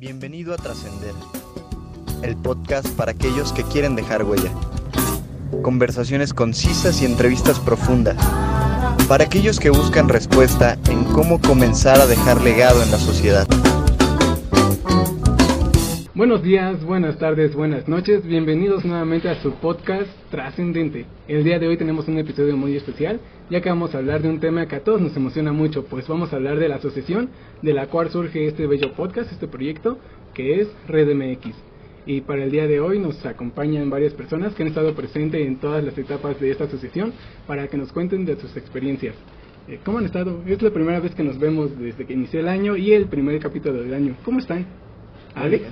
Bienvenido a Trascender, el podcast para aquellos que quieren dejar huella. Conversaciones concisas y entrevistas profundas. Para aquellos que buscan respuesta en cómo comenzar a dejar legado en la sociedad. Buenos días, buenas tardes, buenas noches. Bienvenidos nuevamente a su podcast Trascendente. El día de hoy tenemos un episodio muy especial, ya que vamos a hablar de un tema que a todos nos emociona mucho, pues vamos a hablar de la asociación de la cual surge este bello podcast, este proyecto, que es Red MX. Y para el día de hoy nos acompañan varias personas que han estado presentes en todas las etapas de esta asociación para que nos cuenten de sus experiencias. Eh, ¿Cómo han estado? Es la primera vez que nos vemos desde que inició el año y el primer capítulo del año. ¿Cómo están? ¿Alex?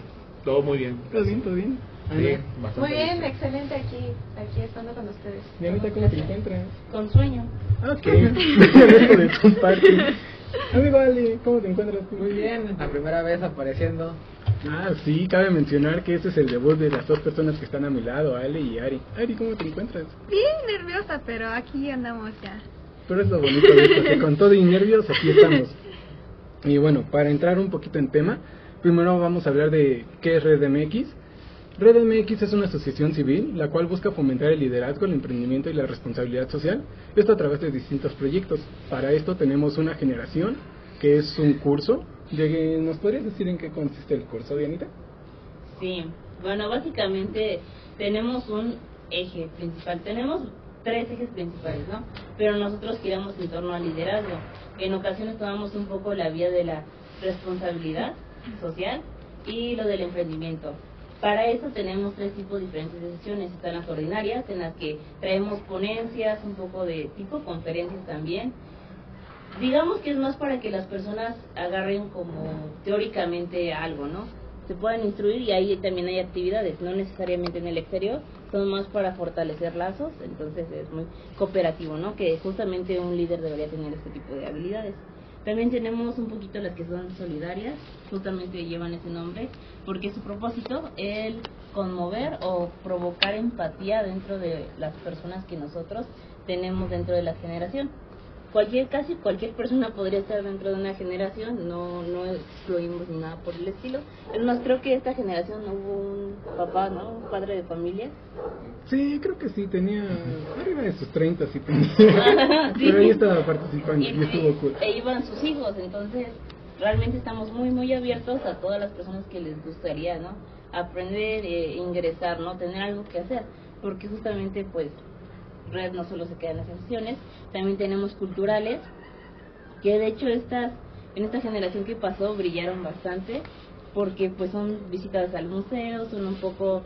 Todo muy bien. ¿Todo bien? ¿Todo bien? Sí, Muy bien, excelente aquí, aquí estando con ustedes. Dianita, ¿cómo te encuentras? Con sueño. Ok, Dejo de compartir. Amigo Ali, ¿cómo te encuentras? Muy bien, la primera vez apareciendo. Ah, sí, cabe mencionar que este es el debut de las dos personas que están a mi lado, Ale y Ari. Ari, ¿cómo te encuentras? Bien nerviosa, pero aquí andamos ya. Pero es lo bonito de esto, que con todo y nervios aquí estamos. Y bueno, para entrar un poquito en tema, primero vamos a hablar de qué es Red MX. Red MX es una asociación civil la cual busca fomentar el liderazgo, el emprendimiento y la responsabilidad social, esto a través de distintos proyectos. Para esto tenemos una generación que es un curso. ¿Nos podrías decir en qué consiste el curso, Dianita? Sí, bueno, básicamente tenemos un eje principal, tenemos tres ejes principales, ¿no? Pero nosotros giramos en torno al liderazgo. En ocasiones tomamos un poco la vía de la responsabilidad social y lo del emprendimiento. Para eso tenemos tres tipos diferentes de sesiones. Están las ordinarias, en las que traemos ponencias, un poco de tipo conferencias también. Digamos que es más para que las personas agarren como teóricamente algo, ¿no? Se puedan instruir y ahí también hay actividades, no necesariamente en el exterior, son más para fortalecer lazos, entonces es muy cooperativo, ¿no? Que justamente un líder debería tener este tipo de habilidades. También tenemos un poquito las que son solidarias, justamente llevan ese nombre, porque su propósito es conmover o provocar empatía dentro de las personas que nosotros tenemos dentro de la generación. Cualquier, casi cualquier persona podría estar dentro de una generación, no, no excluimos ni nada por el estilo. Es más, creo que esta generación no hubo un papá, ¿no? Un padre de familia. Sí, creo que sí, tenía arriba de sus 30, sí tenía. Sí. Pero ahí estaba participando y estuvo cool. e iban sus hijos, entonces realmente estamos muy muy abiertos a todas las personas que les gustaría, ¿no? Aprender, eh, ingresar, ¿no? Tener algo que hacer, porque justamente pues Red no solo se queda en las sesiones, también tenemos culturales, que de hecho estas en esta generación que pasó brillaron bastante, porque pues son visitas al museo, son un poco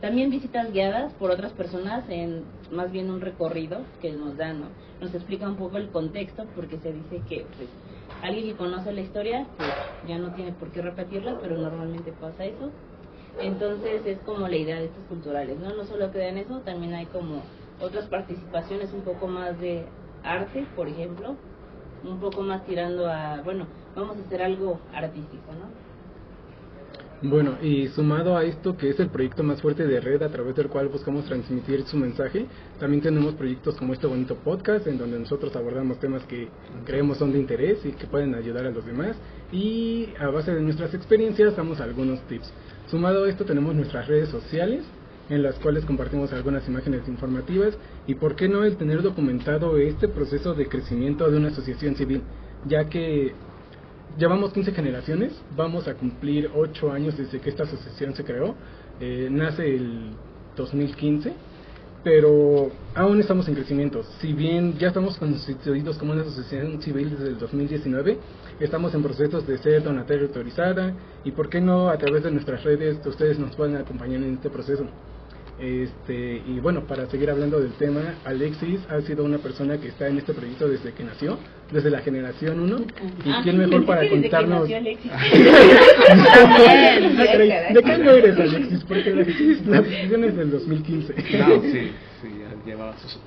también visitas guiadas por otras personas en más bien un recorrido que nos dan, ¿no? Nos explica un poco el contexto porque se dice que pues, alguien que conoce la historia pues, ya no tiene por qué repetirla, pero normalmente pasa eso. Entonces es como la idea de estos culturales, ¿no? No solo queda en eso, también hay como otras participaciones un poco más de arte, por ejemplo, un poco más tirando a, bueno, vamos a hacer algo artístico, ¿no? Bueno, y sumado a esto que es el proyecto más fuerte de red a través del cual buscamos transmitir su mensaje, también tenemos proyectos como este bonito podcast en donde nosotros abordamos temas que creemos son de interés y que pueden ayudar a los demás y a base de nuestras experiencias damos algunos tips. Sumado a esto tenemos nuestras redes sociales en las cuales compartimos algunas imágenes informativas y por qué no el tener documentado este proceso de crecimiento de una asociación civil, ya que Llevamos 15 generaciones, vamos a cumplir 8 años desde que esta asociación se creó, eh, nace el 2015, pero aún estamos en crecimiento. Si bien ya estamos constituidos como una asociación civil desde el 2019, estamos en procesos de ser donataria autorizada y por qué no a través de nuestras redes ustedes nos pueden acompañar en este proceso. Este, y bueno, para seguir hablando del tema, Alexis ha sido una persona que está en este proyecto desde que nació, desde la generación 1. ¿Y Ah, quién mejor para que contarnos? Alexis. ¿De qué año eres, Alexis? Porque la, la asociación es del 2015. No, sí, sí, ya llevaba sus...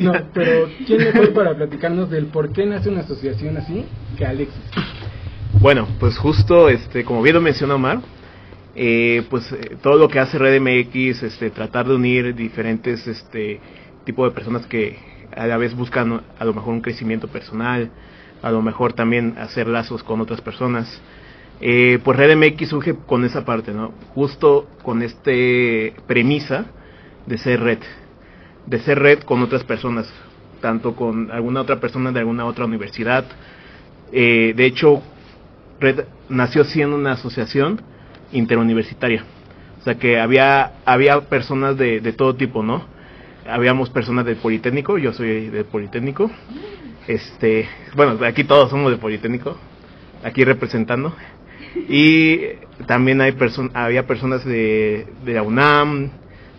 No, pero ¿quién mejor para platicarnos del por qué nace una asociación así que Alexis? Bueno, pues justo, este, como bien lo mencionó Omar, eh, pues eh, todo lo que hace Red MX, este, tratar de unir diferentes, este, tipo de personas que a la vez buscan a lo mejor un crecimiento personal, a lo mejor también hacer lazos con otras personas. Eh, pues Red MX surge con esa parte, ¿no? Justo con este premisa de ser red, de ser red con otras personas, tanto con alguna otra persona de alguna otra universidad. Eh, de hecho, Red nació siendo una asociación interuniversitaria. O sea que había, había personas de, de todo tipo, ¿no? Habíamos personas del Politécnico, yo soy del Politécnico. Este, bueno, aquí todos somos del Politécnico, aquí representando. Y también hay person había personas de, de la UNAM,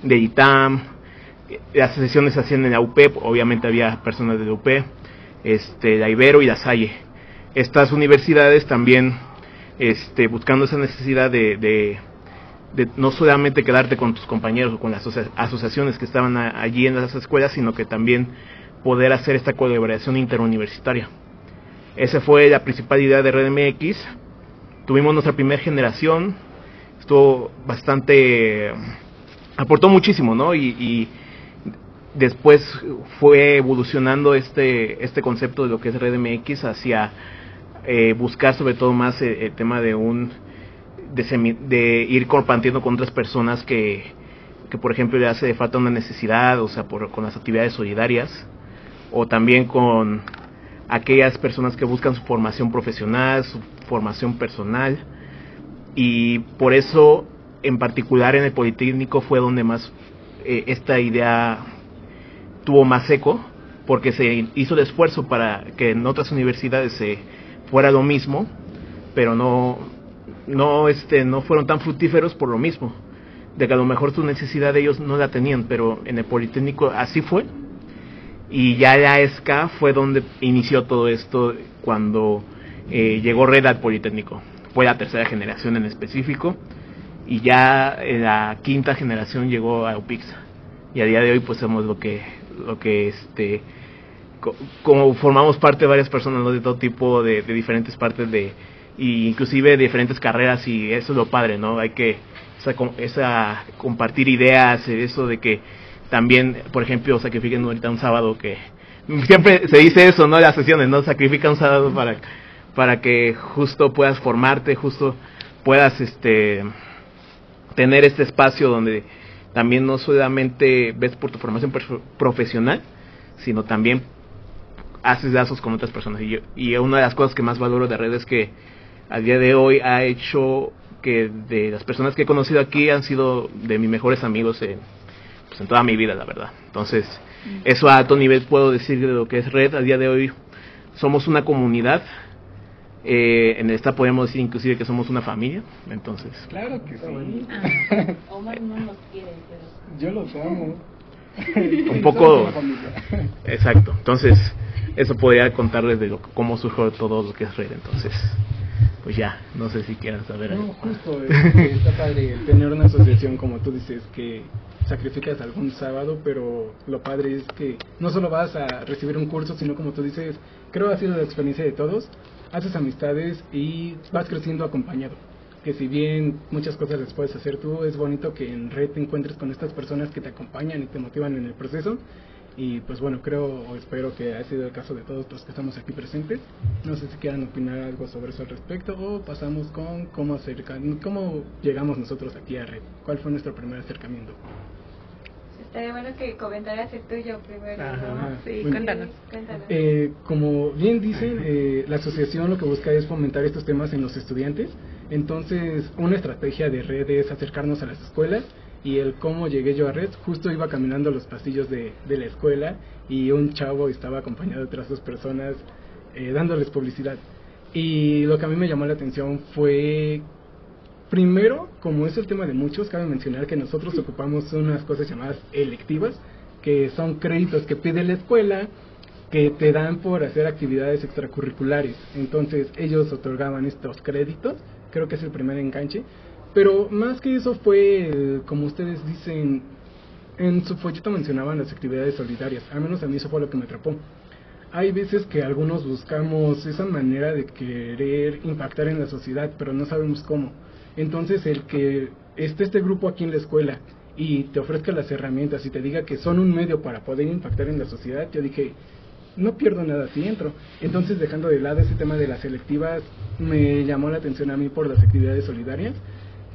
de ITAM, las sesiones se hacían en la UP, obviamente había personas de la UP, este, la Ibero y la Salle. Estas universidades también este, buscando esa necesidad de, de, no solamente quedarte con tus compañeros o con las asocia asociaciones que estaban allí en las escuelas, sino que también poder hacer esta colaboración interuniversitaria. Esa fue la principal idea de Red MX. Tuvimos nuestra primera generación, estuvo bastante, aportó muchísimo, ¿no? Y, y después fue evolucionando este, este concepto de lo que es Red MX hacia eh, buscar sobre todo más el, el tema de un de, ir compartiendo con otras personas que, que por ejemplo le hace falta una necesidad, o sea, por, con las actividades solidarias, o también con aquellas personas que buscan su formación profesional, su formación personal, y por eso en particular en el Politécnico fue donde más eh, esta idea tuvo más eco, porque se hizo el esfuerzo para que en otras universidades se fuera lo mismo, pero no, no, este, no fueron tan fructíferos por lo mismo, de que a lo mejor su necesidad de ellos no la tenían, pero en el Politécnico así fue. Y ya la ESCA fue donde inició todo esto cuando eh, llegó Red al Politécnico. Fue la tercera generación en específico. Y ya en la quinta generación llegó a UPIXA. Y a día de hoy pues somos lo que, lo que este, como formamos parte de varias personas ¿no? de todo tipo, de, de diferentes partes de, y inclusive de diferentes carreras y eso es lo padre, ¿no? Hay que esa, esa compartir ideas, eso de que también, por ejemplo, sacrifiquen ahorita un sábado que siempre se dice eso, ¿no? Las sesiones, ¿no? Sacrifica un sábado para para que justo puedas formarte, justo puedas este tener este espacio donde también no solamente ves por tu formación profesional, sino también haces lazos con otras personas. Y, yo, y una de las cosas que más valoro de red es que al día de hoy ha hecho que de las personas que he conocido aquí han sido de mis mejores amigos en, pues, en toda mi vida, la verdad. Entonces, mm. eso a alto nivel puedo decir de lo que es red. Al día de hoy somos una comunidad. Eh, en esta podemos decir inclusive que somos una familia, entonces. Claro que sí. Ah, Omar no nos quiere, pero... Yo los amo. un poco exacto. Entonces eso podría contarles de lo, cómo surgió todo lo que es red entonces pues ya no sé si quieran saber no, justo es que está padre tener una asociación como tú dices que sacrificas algún sábado pero lo padre es que no solo vas a recibir un curso sino como tú dices creo ha sido la experiencia de todos haces amistades y vas creciendo acompañado que si bien muchas cosas las puedes hacer tú, es bonito que en red te encuentres con estas personas que te acompañan y te motivan en el proceso. Y pues bueno, creo o espero que ha sido el caso de todos los que estamos aquí presentes. No sé si quieran opinar algo sobre eso al respecto o pasamos con cómo acercar, cómo llegamos nosotros aquí a red. ¿Cuál fue nuestro primer acercamiento? Estaría bueno que comentaras el tuyo primero. Ajá, ¿no? sí, cuéntanos. cuéntanos. Eh, como bien dicen, eh, la asociación lo que busca es fomentar estos temas en los estudiantes. Entonces, una estrategia de red es acercarnos a las escuelas y el cómo llegué yo a red, justo iba caminando los pasillos de, de la escuela y un chavo estaba acompañado de otras dos personas eh, dándoles publicidad. Y lo que a mí me llamó la atención fue Primero, como es el tema de muchos, cabe mencionar que nosotros ocupamos unas cosas llamadas electivas, que son créditos que pide la escuela, que te dan por hacer actividades extracurriculares. Entonces ellos otorgaban estos créditos, creo que es el primer enganche. Pero más que eso fue, como ustedes dicen, en su folleto mencionaban las actividades solidarias, al menos a mí eso fue lo que me atrapó. Hay veces que algunos buscamos esa manera de querer impactar en la sociedad, pero no sabemos cómo. Entonces el que esté este grupo aquí en la escuela y te ofrezca las herramientas y te diga que son un medio para poder impactar en la sociedad, yo dije, no pierdo nada si entro. Entonces, dejando de lado ese tema de las selectivas, me llamó la atención a mí por las actividades solidarias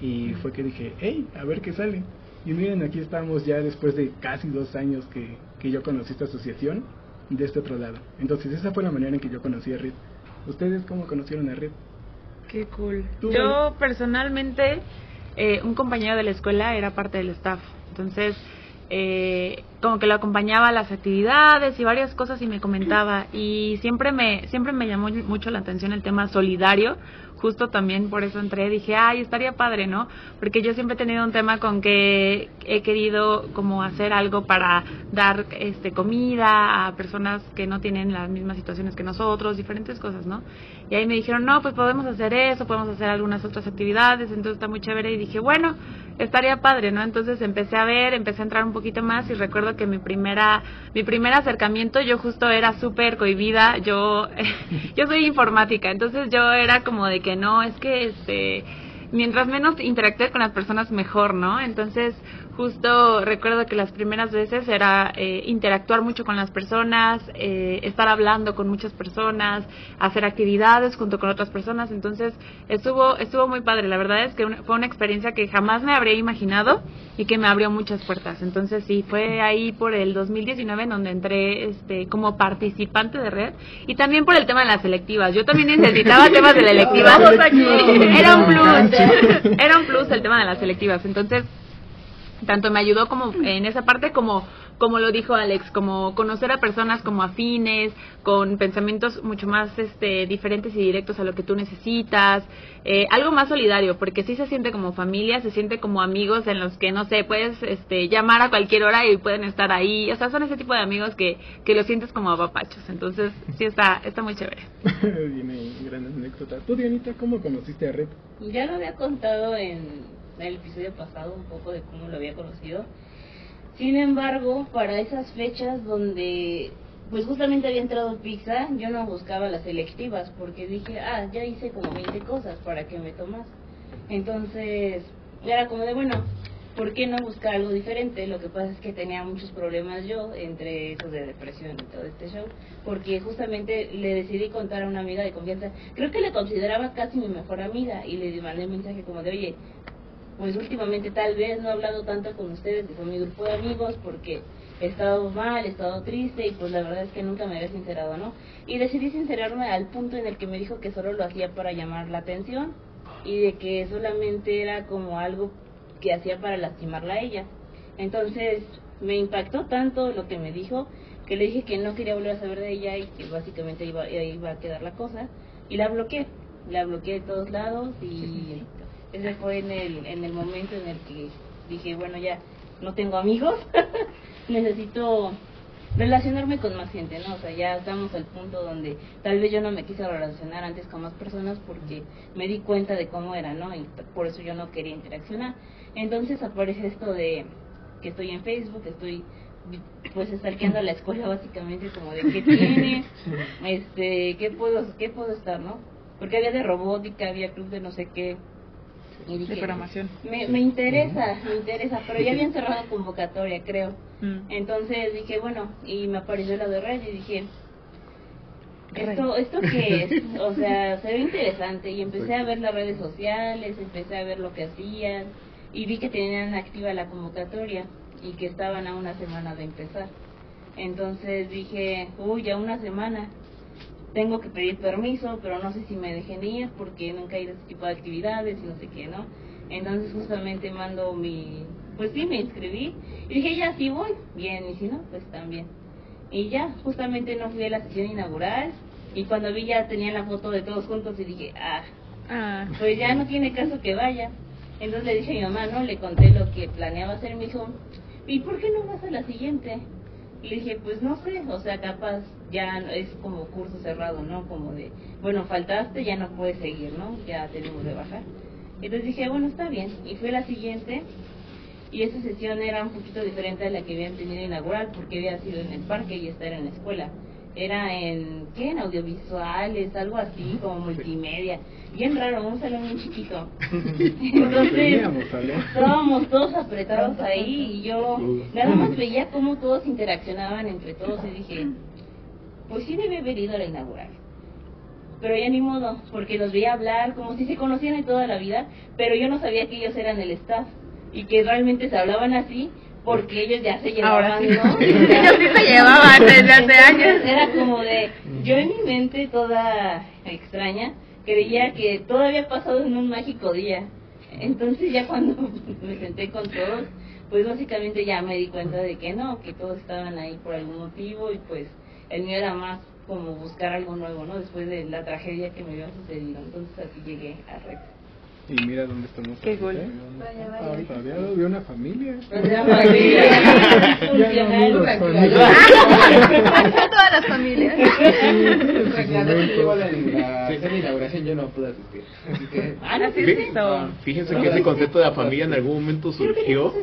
y fue que dije, hey, a ver qué sale. Y miren, aquí estamos ya después de casi dos años que, que yo conocí esta asociación de este otro lado. Entonces, esa fue la manera en que yo conocí a RID. ¿Ustedes cómo conocieron a RID? Qué cool. Tú, Yo personalmente, eh, un compañero de la escuela era parte del staff. Entonces, eh, como que lo acompañaba a las actividades y varias cosas y me comentaba. Y siempre me, siempre me llamó mucho la atención el tema solidario. Justo también por eso entré, dije, ay, estaría padre, ¿no? Porque yo siempre he tenido un tema con que he querido como hacer algo para dar este comida a personas que no tienen las mismas situaciones que nosotros, diferentes cosas, ¿no? Y ahí me dijeron, no, pues podemos hacer eso, podemos hacer algunas otras actividades, entonces está muy chévere. Y dije, bueno, estaría padre, ¿no? Entonces empecé a ver, empecé a entrar un poquito más y recuerdo que mi primera, mi primer acercamiento yo justo era súper cohibida, yo, yo soy informática, entonces yo era como de que no, es que este, mientras menos interactúe con las personas mejor, ¿no? Entonces justo recuerdo que las primeras veces era eh, interactuar mucho con las personas, eh, estar hablando con muchas personas, hacer actividades junto con otras personas, entonces estuvo estuvo muy padre, la verdad es que una- fue una experiencia que jamás me habría imaginado y que me abrió muchas puertas, entonces sí, fue ahí por el 2019 en donde entré este como participante de red y también por el tema de las selectivas, yo también necesitaba temas de la electiva, era un plus, era un plus el tema de las selectivas, entonces tanto me ayudó como en esa parte como como lo dijo Alex, como conocer a personas como afines, con pensamientos mucho más este diferentes y directos a lo que tú necesitas, eh, algo más solidario, porque sí se siente como familia, se siente como amigos en los que no sé, puedes este llamar a cualquier hora y pueden estar ahí, o sea, son ese tipo de amigos que que los sientes como apapachos, entonces sí está está muy chévere. Viene gran anécdota. ¿Tú, Dianita, cómo conociste a RID? Ya lo había contado en el episodio pasado un poco de cómo lo había conocido. Sin embargo, para esas fechas donde pues justamente había entrado pizza, yo no buscaba las selectivas porque dije, ah, ya hice como 20 cosas para que me tomas. Entonces, era como de, bueno, ¿por qué no buscar algo diferente? Lo que pasa es que tenía muchos problemas yo, entre esos de depresión y todo este show, porque justamente le decidí contar a una amiga de confianza, creo que le consideraba casi mi mejor amiga, y le mandé un mensaje como de, oye, pues últimamente tal vez no he hablado tanto con ustedes, que son mi grupo de amigos, porque he estado mal, he estado triste, y pues la verdad es que nunca me había sincerado, ¿no? Y decidí sincerarme al punto en el que me dijo que solo lo hacía para llamar la atención, y de que solamente era como algo que hacía para lastimarla a ella. Entonces me impactó tanto lo que me dijo que le dije que no quería volver a saber de ella y que básicamente iba, iba a quedar la cosa y la bloqueé. La bloqueé de todos lados y ese fue en el, en el momento en el que dije, bueno, ya no tengo amigos, necesito relacionarme con más gente, ¿no? O sea, ya estamos al punto donde tal vez yo no me quise relacionar antes con más personas porque me di cuenta de cómo era, ¿no? Y por eso yo no quería interaccionar. Entonces aparece esto de que estoy en Facebook, estoy pues stalkeando la escuela básicamente como de qué tiene, este, qué puedo, qué puedo estar, ¿no? Porque había de robótica, había club de no sé qué. Y dije, De programación. Me, me interesa, me interesa, pero ya habían cerrado convocatoria, creo. Mm. Entonces dije, bueno, y me apareció la de red y dije. ¿esto, ¿esto qué es? O sea, se ve interesante. Y empecé a ver las redes sociales, empecé a ver lo que hacían y vi que tenían activa la convocatoria y que estaban a una semana de empezar. Entonces dije, uy, ya una semana. Tengo que pedir permiso, pero no sé si me dejen ir porque nunca he ido a este tipo de actividades y no sé qué, ¿no? Entonces justamente mando mi... Pues sí, me inscribí y dije, ya, sí voy. Bien, y si no, pues también. Y ya, justamente no fui a la sesión inaugural y cuando vi ya tenía la foto de todos juntos y dije, ah, Ah, pues ya no tiene caso que vaya. Entonces le dije a mi mamá, ¿no? Le conté lo que planeaba hacer. Me dijo, ¿y por qué no vas a la siguiente? Le dije, pues no sé, o sea, capaz ya es como curso cerrado, ¿no? Como de, bueno, faltaste, ya no puedes seguir, ¿no? Ya tenemos de bajar. Entonces dije, bueno, está bien. Y fue la siguiente. Y esa sesión era un poquito diferente a la que habían tenido inaugural, porque había sido en el parque y esta era en la escuela. Era en, ¿qué? En audiovisuales, algo así, como multimedia. Bien raro, un salón bien chiquito. Entonces, estábamos todos apretados ahí y yo nada más veía cómo todos interaccionaban entre todos y dije, pues sí debe haber ido a la inaugural. Pero ya ni modo, porque los veía hablar como si se conocieran de toda la vida, pero yo no sabía que ellos eran el staff y que realmente se hablaban así porque ellos ya se llevaban, sí. ¿no? Ellos sí se llevaban desde hace años. Era como de, yo en mi mente toda extraña, creía que todo había pasado en un mágico día. Entonces ya cuando me senté con todos, pues básicamente ya me di cuenta de que no, que todos estaban ahí por algún motivo y pues el mío era más como buscar algo nuevo, ¿no? Después de la tragedia que me había sucedido. Entonces así llegué a Red. Y mira dónde estamos. Qué Ah, vaya. Rodeado de una familia. Una familia Todas las familias. La, inauguración, yo no pude asistir. Así que. Ah, sí. Fíjense que ese concepto de la familia en algún momento surgió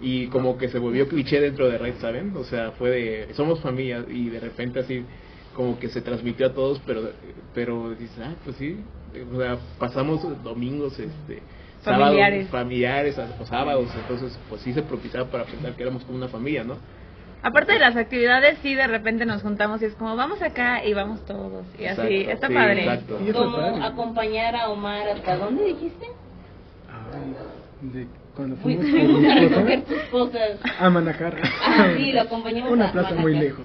y como que se volvió cliché dentro de Red, ¿saben? O sea, fue de somos familia y de repente así como que se transmitió a todos, pero pero dices, ah, pues sí, o sea, pasamos domingos este Familiares. sábados familiares o sábados, entonces pues sí se propiciaba para pensar que éramos como una familia, ¿no? Aparte de las actividades, sí, de repente nos juntamos y es como, vamos acá y vamos todos. Y así, está sí, padre. exacto. Como acompañar a Omar hasta dónde dijiste? Ay, de cuando Fui- fuimos con a esposa Manacar. Ah, sí, lo acompañamos Una a plaza muy lejos.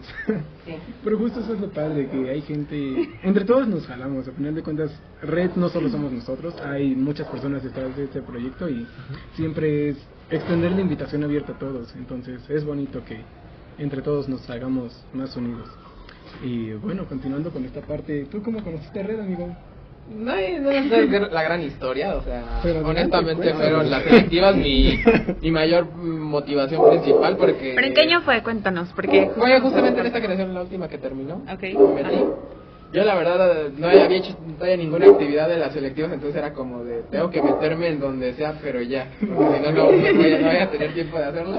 Sí. Pero justo eso es lo padre, que hay gente, entre todos nos jalamos, a final de cuentas, Red no solo somos nosotros, hay muchas personas detrás de este proyecto y siempre es extender la invitación abierta a todos, entonces es bonito que entre todos nos hagamos más unidos. Y bueno, continuando con esta parte, ¿tú cómo conociste a Red, amigo? No es, no es la gran historia, o sea, Pero honestamente fueron las selectivas mi, mi mayor motivación principal porque... ¿Pero en qué año fue? Cuéntanos, porque... Fue justamente en esta generación la última que terminó. Ok. Me metí. Yo la verdad no había hecho todavía ninguna actividad de las selectivas, entonces era como de, tengo que meterme en donde sea, pero ya, porque si no, no, no voy, a, no voy a tener tiempo de hacerlo.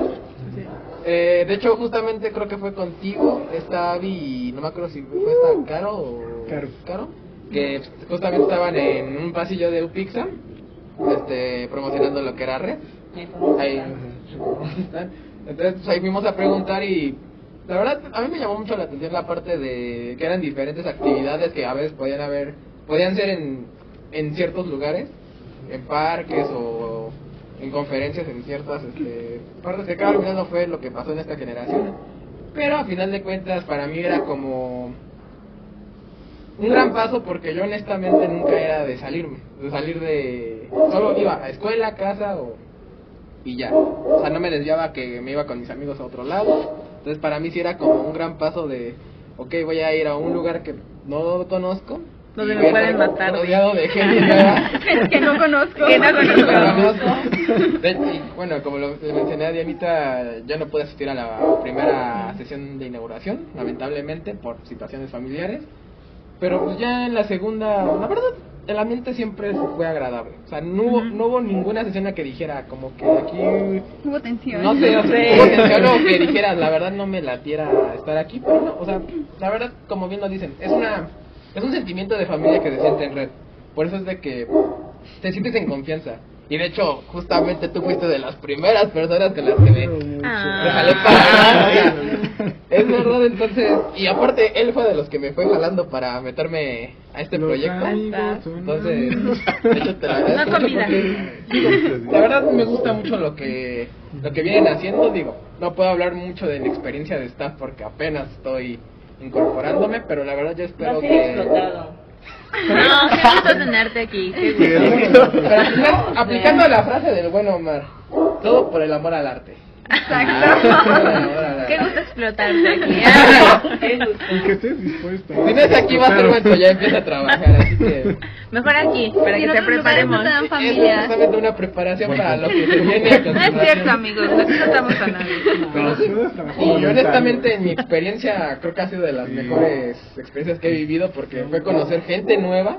Eh, de hecho, justamente creo que fue contigo, esta Abby, no me acuerdo si fue esta Caro o... Caro. Que justamente estaban en un pasillo de Upixa, este, promocionando lo que era red. Ahí, entonces pues, ahí fuimos a preguntar y la verdad a mí me llamó mucho la atención la parte de que eran diferentes actividades que a veces podían haber, podían ser en, en ciertos lugares, en parques o en conferencias en ciertas este, partes que al final no fue lo que pasó en esta generación. Pero a final de cuentas para mí era como un gran paso porque yo honestamente nunca era de salirme, de salir de... Solo iba a escuela, casa o... y ya. O sea, no me desviaba que me iba con mis amigos a otro lado. Entonces para mí sí era como un gran paso de, ok, voy a ir a un lugar que no conozco. Donde me pueden matar. Rodeado de gente que no conozco. Que no conozco. conozco. De hecho, y, bueno, como lo mencioné a Dianita, yo no pude asistir a la primera sesión de inauguración, lamentablemente, por situaciones familiares. Pero pues ya en la segunda, la verdad, el ambiente siempre fue agradable. O sea, no hubo, no hubo ninguna sesión en la que dijera como que aquí, Hubo tensión. no sé, o sea, Sí. hubo tensión o que dijeras, la verdad no me latiera estar aquí, pero no, o sea, la verdad, como bien lo dicen, es una, es un sentimiento de familia que se siente en red. Por eso es de que te sientes en confianza. Y de hecho, justamente tú fuiste de las primeras personas con las que me, Ah. me jalé para sea, Es verdad, entonces. Y aparte, él fue de los que me fue jalando para meterme a este Los proyecto. Entonces, amigos. de hecho, te lo agradezco No comida. la verdad me gusta mucho lo que lo que vienen haciendo. Digo, no puedo hablar mucho de la experiencia de staff porque apenas estoy incorporándome, pero la verdad yo espero que. explotado. No, qué gusto tenerte aquí. Qué gusto. Pero al final, aplicando la frase del buen Omar, todo por el amor al arte. Exacto. Qué gusto explotarte aquí. Qué gusto. Y que estés dispuesto. Si no es aquí va a ser cuando ya empiece a trabajar, así que Mejor aquí, para que te no preparemos. es justamente una preparación para lo que se viene No es cierto, amigos, no explotamos a nadie. Y honestamente en mi experiencia creo que ha sido de las mejores experiencias que he vivido porque fue conocer gente nueva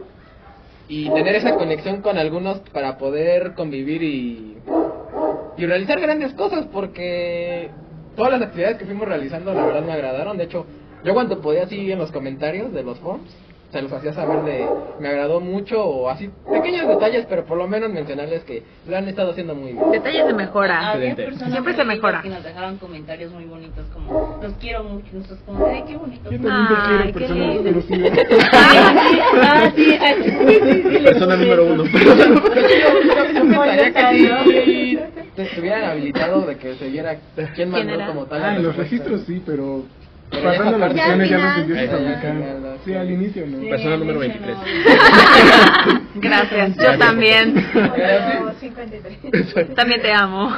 y tener esa conexión con algunos para poder convivir y, y realizar grandes cosas porque todas las actividades que fuimos realizando la verdad me agradaron. De hecho, yo cuando podía así en los comentarios de los forms se los hacía saber de me agradó mucho o así pequeños detalles, pero por lo menos mencionarles que lo han estado haciendo muy bien. Detalles de mejora. Había personas Siempre se mejora. que nos dejaban comentarios muy bonitos como los quiero mucho, nosotros como ay qué bonito. Yo también te Ay, quiero, qué persona lindo. desconocida. Ah, sí, ah, sí, sí, sí, sí, le Persona número uno. Te estuvieran habilitado de que se viera quién mandó como tal. Ah, en los registros sí, pero pasando las sesiones ya parte- ves que empieza a ya, Sí, al inicio no. Sí, Persona número de hecho, 23. no. Gracias, yo también. Número 53. También te amo.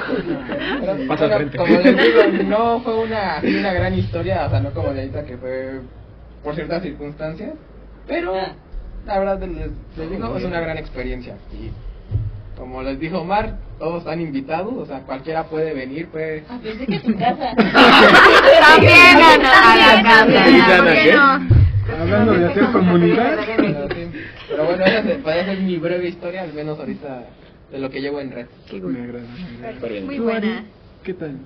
Pasa al frente. Como les digo, no fue una, una gran historia, o sea, no como de ahorita que fue por ciertas circunstancias, pero Ah. la verdad les, les digo, es una gran experiencia. Y como les dijo Omar, todos están invitados, o sea, cualquiera puede venir, puede... Ah, pensé que tu casa. También a la casa. Hablando de hacer comunidad. Pero, bueno, esa se- puede ser mi breve historia, al menos ahorita de lo que llevo en red. Qué agrada. Muy buena. ¿Qué tal?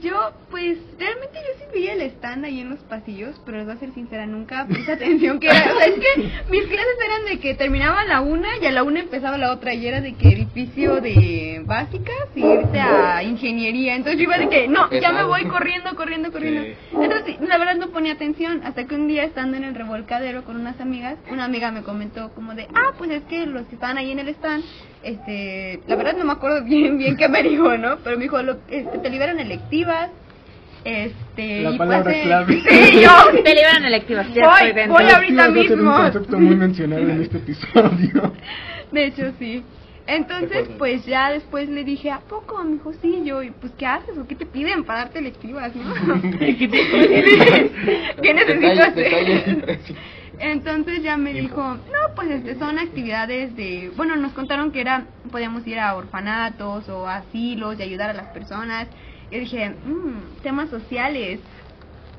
Yo, pues, realmente yo sí veía el stand ahí en los pasillos, pero les voy a ser sincera, nunca puse atención que era, o sea, es que mis clases eran de que terminaba la una y a la una empezaba la otra y era de que edificio de básicas y irte a ingeniería, entonces yo iba de que, no, ya me voy corriendo, corriendo, corriendo. Entonces, la verdad no ponía atención, hasta que un día estando en el revolcadero con unas amigas, una amiga me comentó como de, ah, pues es que los que estaban ahí en el stand, este, la verdad no me acuerdo bien, bien qué me dijo, ¿no? Pero me dijo, lo, este, te liberan electivas, este, La y palabra pues, eh, clave. Sí, yo, Te liberan electivas, ya Voy, estoy dentro. voy ahorita Sí, va a ser mismo. un concepto muy mencionado en este episodio. de hecho sí. Entonces, pues ya después le dije, ¿a poco? Me dijo, sí, yo, y pues, ¿qué haces? ¿O qué te piden para darte electivas, no? ¿Qué necesito Detalles, hacer? Entonces ya me dijo, no, pues este son actividades de, bueno, nos contaron que era, podíamos ir a orfanatos o a asilos y ayudar a las personas. Y dije, mmm, temas sociales,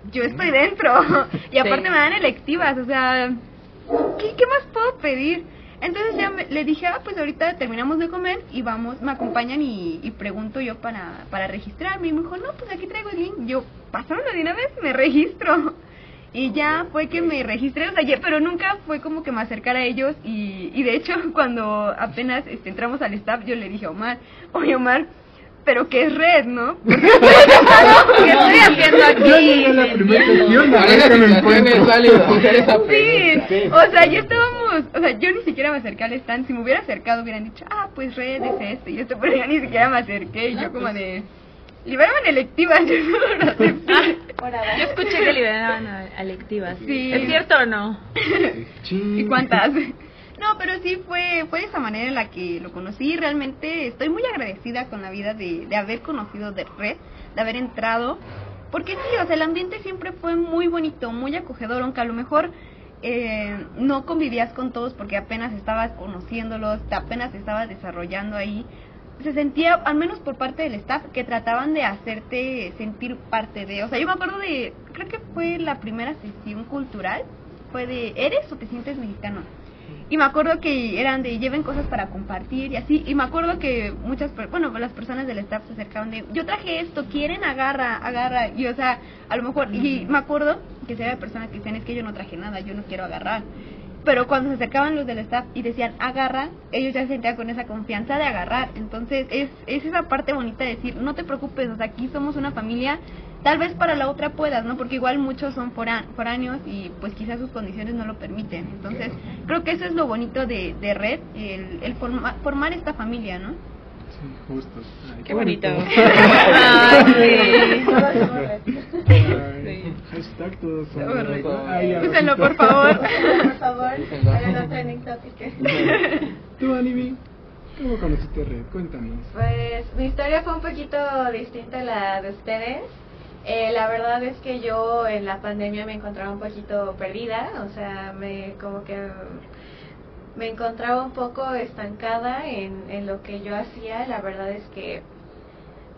yo estoy dentro. y aparte Sí. me dan electivas, o sea, ¿qué, qué más puedo pedir? Entonces ya me- le dije, ah, pues ahorita terminamos de comer y vamos, me acompañan y, y pregunto yo para, para registrarme. Y me dijo, no, pues aquí traigo el link. Yo, pásamelo de una vez, me registro. Y ya fue que me registré, o sea, ya- pero nunca fue como que me acercara a ellos y, y de hecho cuando apenas este, entramos al staff yo le dije a Omar, oye Omar, pero ¿qué es red, no? ¿Qué estoy haciendo Yo llegué a la aquí? primera sesión, me encuentro. esa Sí, o sea, ya estábamos, o sea, yo ni siquiera me acerqué al stand, si me hubiera acercado hubieran dicho, ah, pues red es este y esto, pero yo ni siquiera me acerqué y yo como de, liberaban electivas, yo acepté. Yo escuché que liberaban electivas. Sí. ¿Es cierto o no? ¿Y cuántas? No, pero sí fue, fue de esa manera en la que lo conocí. Realmente estoy muy agradecida con la vida de, de haber conocido de Red, de haber entrado. Porque sí, o sea, el ambiente siempre fue muy bonito, muy acogedor, aunque a lo mejor eh, no convivías con todos porque apenas estabas conociéndolos, te apenas estabas desarrollando ahí. Se sentía, al menos por parte del staff, que trataban de hacerte sentir parte de... O sea, yo me acuerdo de, creo que fue la primera sesión cultural, fue de, ¿eres o te sientes mexicano? Y me acuerdo que eran de lleven cosas para compartir y así. Y me acuerdo que muchas, bueno, las personas del staff se acercaban de, yo traje esto, quieren, agarra, agarra. Y o sea, a lo mejor, y me acuerdo que se había personas que decían, es que yo no traje nada, yo no quiero agarrar. Pero cuando se acercaban los del staff y decían, agarra, ellos ya se sentían con esa confianza de agarrar. Entonces, es, es esa parte bonita de decir, no te preocupes, o sea, aquí somos una familia, tal vez para la otra puedas, ¿no? Porque igual muchos son foráneos y pues quizás sus condiciones no lo permiten. Entonces, creo que eso es lo bonito de, de Red, el, el forma- formar esta familia, ¿no? Sí, justo. Ay, Qué bonito. Ah, Ay, Ay, Hashtag todos son Úsenlo, por favor. Por favor, para topics. Tú, Anibi, ¿cómo conociste Red? Cuéntanos. Pues mi historia fue un poquito distinta a la de ustedes. Eh, la verdad es que yo en la pandemia me encontraba un poquito perdida, o sea, me como que me encontraba un poco estancada en, en lo que yo hacía. La verdad es que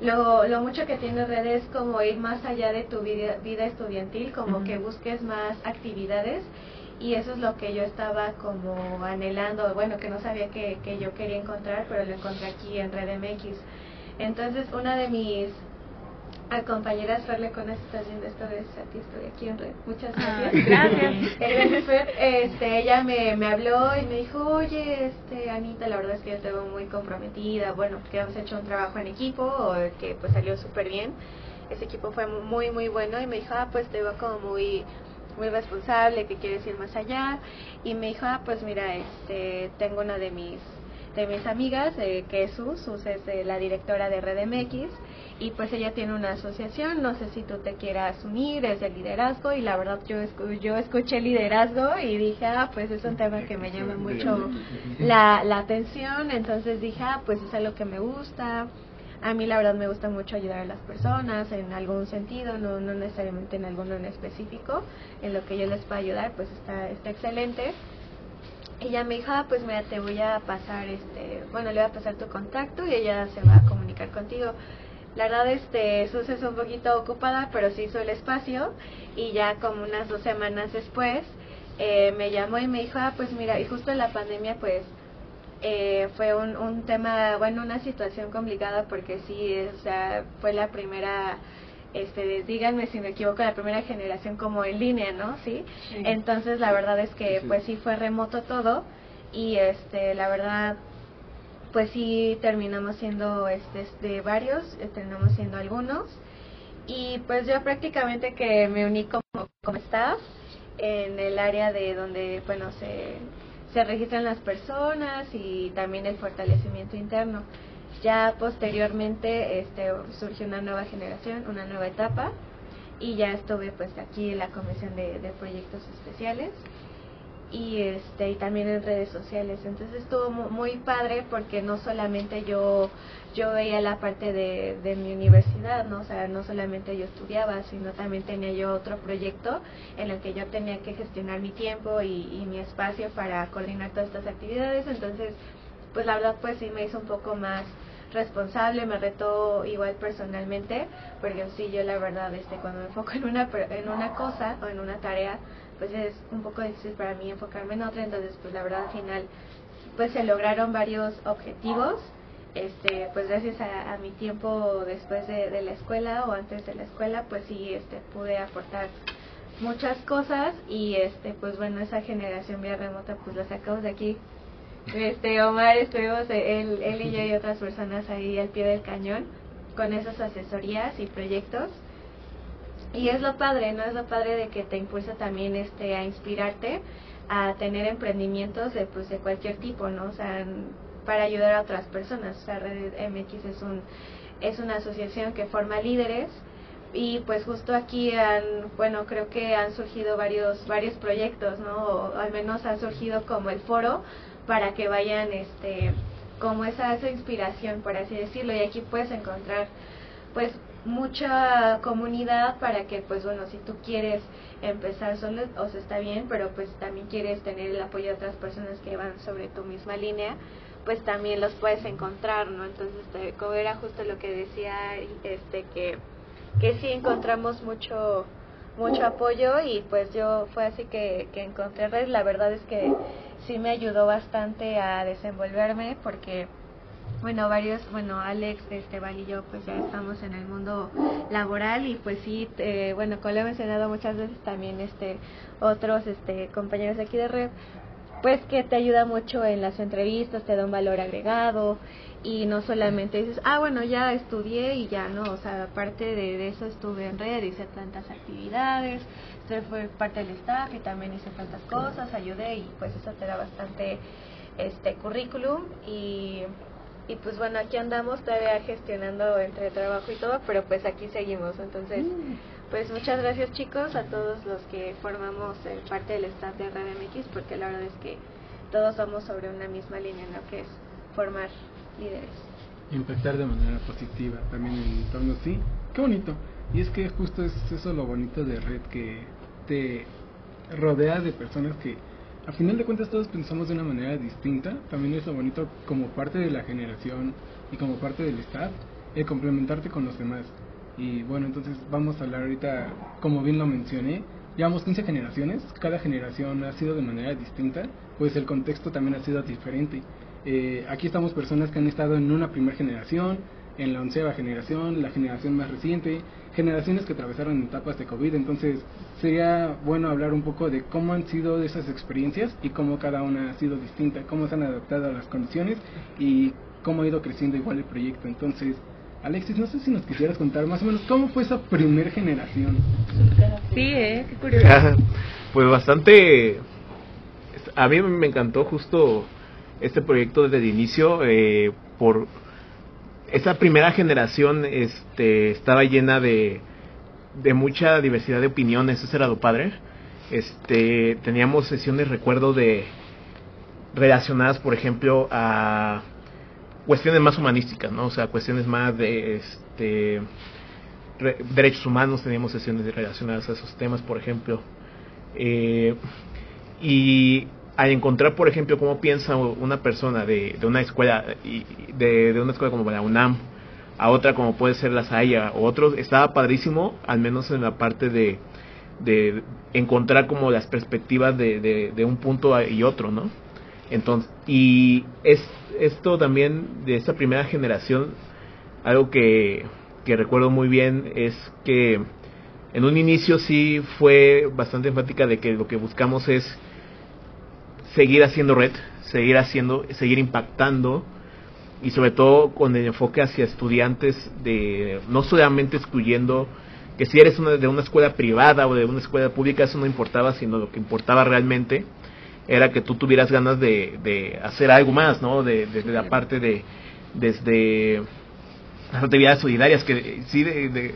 lo, lo mucho que tiene red es como ir más allá de tu vida, vida estudiantil, como que busques más actividades y eso es lo que yo estaba como anhelando, bueno, que no sabía que, que yo quería encontrar, pero lo encontré aquí en Red MX. Entonces, una de mis a compañeras Fer con estás viendo esta vez a ti estoy aquí en red. Muchas Ah, gracias. gracias. Gracias Fer este ella me, me habló y me dijo oye este Anita la verdad es que yo te veo muy comprometida. Bueno que hemos hecho un trabajo en equipo o que pues salió súper bien ese equipo fue muy muy bueno y me dijo ah pues te veo como muy muy responsable que quieres ir más allá y me dijo ah pues mira este tengo una de mis de mis amigas, eh, que es Sus, Sus es eh, la directora de Red MX, y pues ella tiene una asociación, no sé si tú te quieras unir, es de liderazgo, y la verdad yo, escu- yo escuché liderazgo y dije, ah, pues es un tema que me llama mucho la, la atención, entonces dije, ah, pues es algo que me gusta, a mí la verdad me gusta mucho ayudar a las personas en algún sentido, no, no necesariamente en alguno en específico, en lo que yo les pueda ayudar, pues está, está excelente. Ella me dijo, ah, pues mira, te voy a pasar, este, bueno, le voy a pasar tu contacto y ella se va a comunicar contigo. La verdad, este, Sus es un poquito ocupada, pero sí hizo el espacio y ya como unas dos semanas después eh, me llamó y me dijo, ah, pues mira, y justo en la pandemia, pues eh, fue un, un tema, bueno, una situación complicada porque sí, o sea, fue la primera, este, díganme si me equivoco, la primera generación como en línea, ¿no? Sí. Entonces, la verdad es que, pues sí fue remoto todo y, este, la verdad, pues sí terminamos siendo, este, este varios, eh, terminamos siendo algunos y pues yo prácticamente que me uní como, como staff en el área de donde, bueno, se, se registran las personas y también el fortalecimiento interno. Ya posteriormente este, surgió una nueva generación, una nueva etapa y ya estuve pues aquí en la comisión de, de proyectos especiales y este y también en redes sociales. Entonces estuvo mu- muy padre porque no solamente yo yo veía la parte de, de mi universidad no o sea no solamente yo estudiaba sino también tenía yo otro proyecto en el que yo tenía que gestionar mi tiempo y, mi espacio para coordinar todas estas actividades. Entonces pues la verdad pues sí me hizo un poco más responsable, me retó igual personalmente, porque sí yo la verdad este cuando me enfoco en una en una cosa o en una tarea, pues es un poco difícil para mí enfocarme en otra, entonces pues la verdad al final pues se lograron varios objetivos, este pues gracias a, a mi tiempo después de, de la escuela o antes de la escuela, pues sí este pude aportar muchas cosas y este pues bueno esa generación vía remota pues la sacamos de aquí. Este Omar estuvimos él, él y yo y otras personas ahí al pie del cañón con esas asesorías y proyectos y es lo padre no es lo padre de que te impulsa también este a inspirarte a tener emprendimientos de pues de cualquier tipo no o sea para ayudar a otras personas. O sea Red MX es un es una asociación que forma líderes y pues justo aquí han bueno creo que han surgido varios varios proyectos no o al menos ha surgido como el foro para que vayan este como esa, esa inspiración por así decirlo. Y aquí puedes encontrar pues mucha comunidad para que pues bueno si tú quieres empezar solo o sea está bien pero pues también quieres tener el apoyo de otras personas que van sobre tu misma línea pues también los puedes encontrar no entonces este, como era justo lo que decía este que que sí encontramos mucho mucho apoyo y pues yo fue así que, que encontré red. La verdad es que sí me ayudó bastante a desenvolverme porque bueno varios bueno Alex Esteban y yo pues ya estamos en el mundo laboral y pues sí eh, bueno como lo he mencionado muchas veces también este otros este compañeros aquí de red pues que te ayuda mucho en las entrevistas, te da un valor agregado y no solamente dices, ah, bueno, ya estudié y ya no, o sea, aparte de, eso estuve en red, hice tantas actividades, fue parte del staff y también hice tantas cosas, ayudé y pues eso te da bastante este currículum y, y pues bueno, aquí andamos todavía gestionando entre trabajo y todo, pero pues aquí seguimos, entonces... Pues muchas gracias chicos a todos los que formamos eh, parte del staff de Red MX porque la verdad es que todos vamos sobre una misma línea, ¿no? Que es formar líderes. impactar de manera positiva también en el entorno, sí, qué bonito. Y es que justo es eso lo bonito de Red, que te rodea de personas que a final de cuentas todos pensamos de una manera distinta. También es lo bonito como parte de la generación y como parte del staff, el complementarte con los demás. Y bueno, entonces vamos a hablar ahorita, como bien lo mencioné, llevamos 15 generaciones, cada generación ha sido de manera distinta, pues el contexto también ha sido diferente. Eh, aquí estamos personas que han estado en una primera generación, en la onceava generación, la generación más reciente, generaciones que atravesaron etapas de COVID, entonces sería bueno hablar un poco de cómo han sido esas experiencias y cómo cada una ha sido distinta, cómo se han adaptado a las condiciones y cómo ha ido creciendo igual el proyecto. Entonces, Alexis, no sé si nos quisieras contar más o menos cómo fue esa primer generación. Sí, eh, qué curioso. pues bastante... A mí me encantó justo este proyecto desde el inicio eh, por esa primera generación este estaba llena de, de mucha diversidad de opiniones eso era lo padre. Este teníamos sesiones recuerdo de relacionadas por ejemplo a cuestiones más humanísticas no o sea cuestiones más de este derechos humanos teníamos sesiones relacionadas a esos temas por ejemplo. Eh, y al encontrar, por ejemplo, cómo piensa una persona de, una escuela, de, de, una escuela como la UNAM, a otra como puede ser la SAIA o otros, estaba padrísimo, al menos en la parte de, encontrar como las perspectivas de, de, un punto y otro, ¿no? Entonces, y es esto también de esta primera generación, algo que recuerdo muy bien es que en un inicio sí fue bastante enfática de que lo que buscamos es seguir haciendo red, seguir haciendo, seguir impactando y sobre todo con el enfoque hacia estudiantes de no solamente excluyendo que si eres una, de una escuela privada o de una escuela pública eso no importaba sino lo que importaba realmente era que tú tuvieras ganas de, de hacer algo más no de, desde la parte de desde las actividades solidarias que sí de,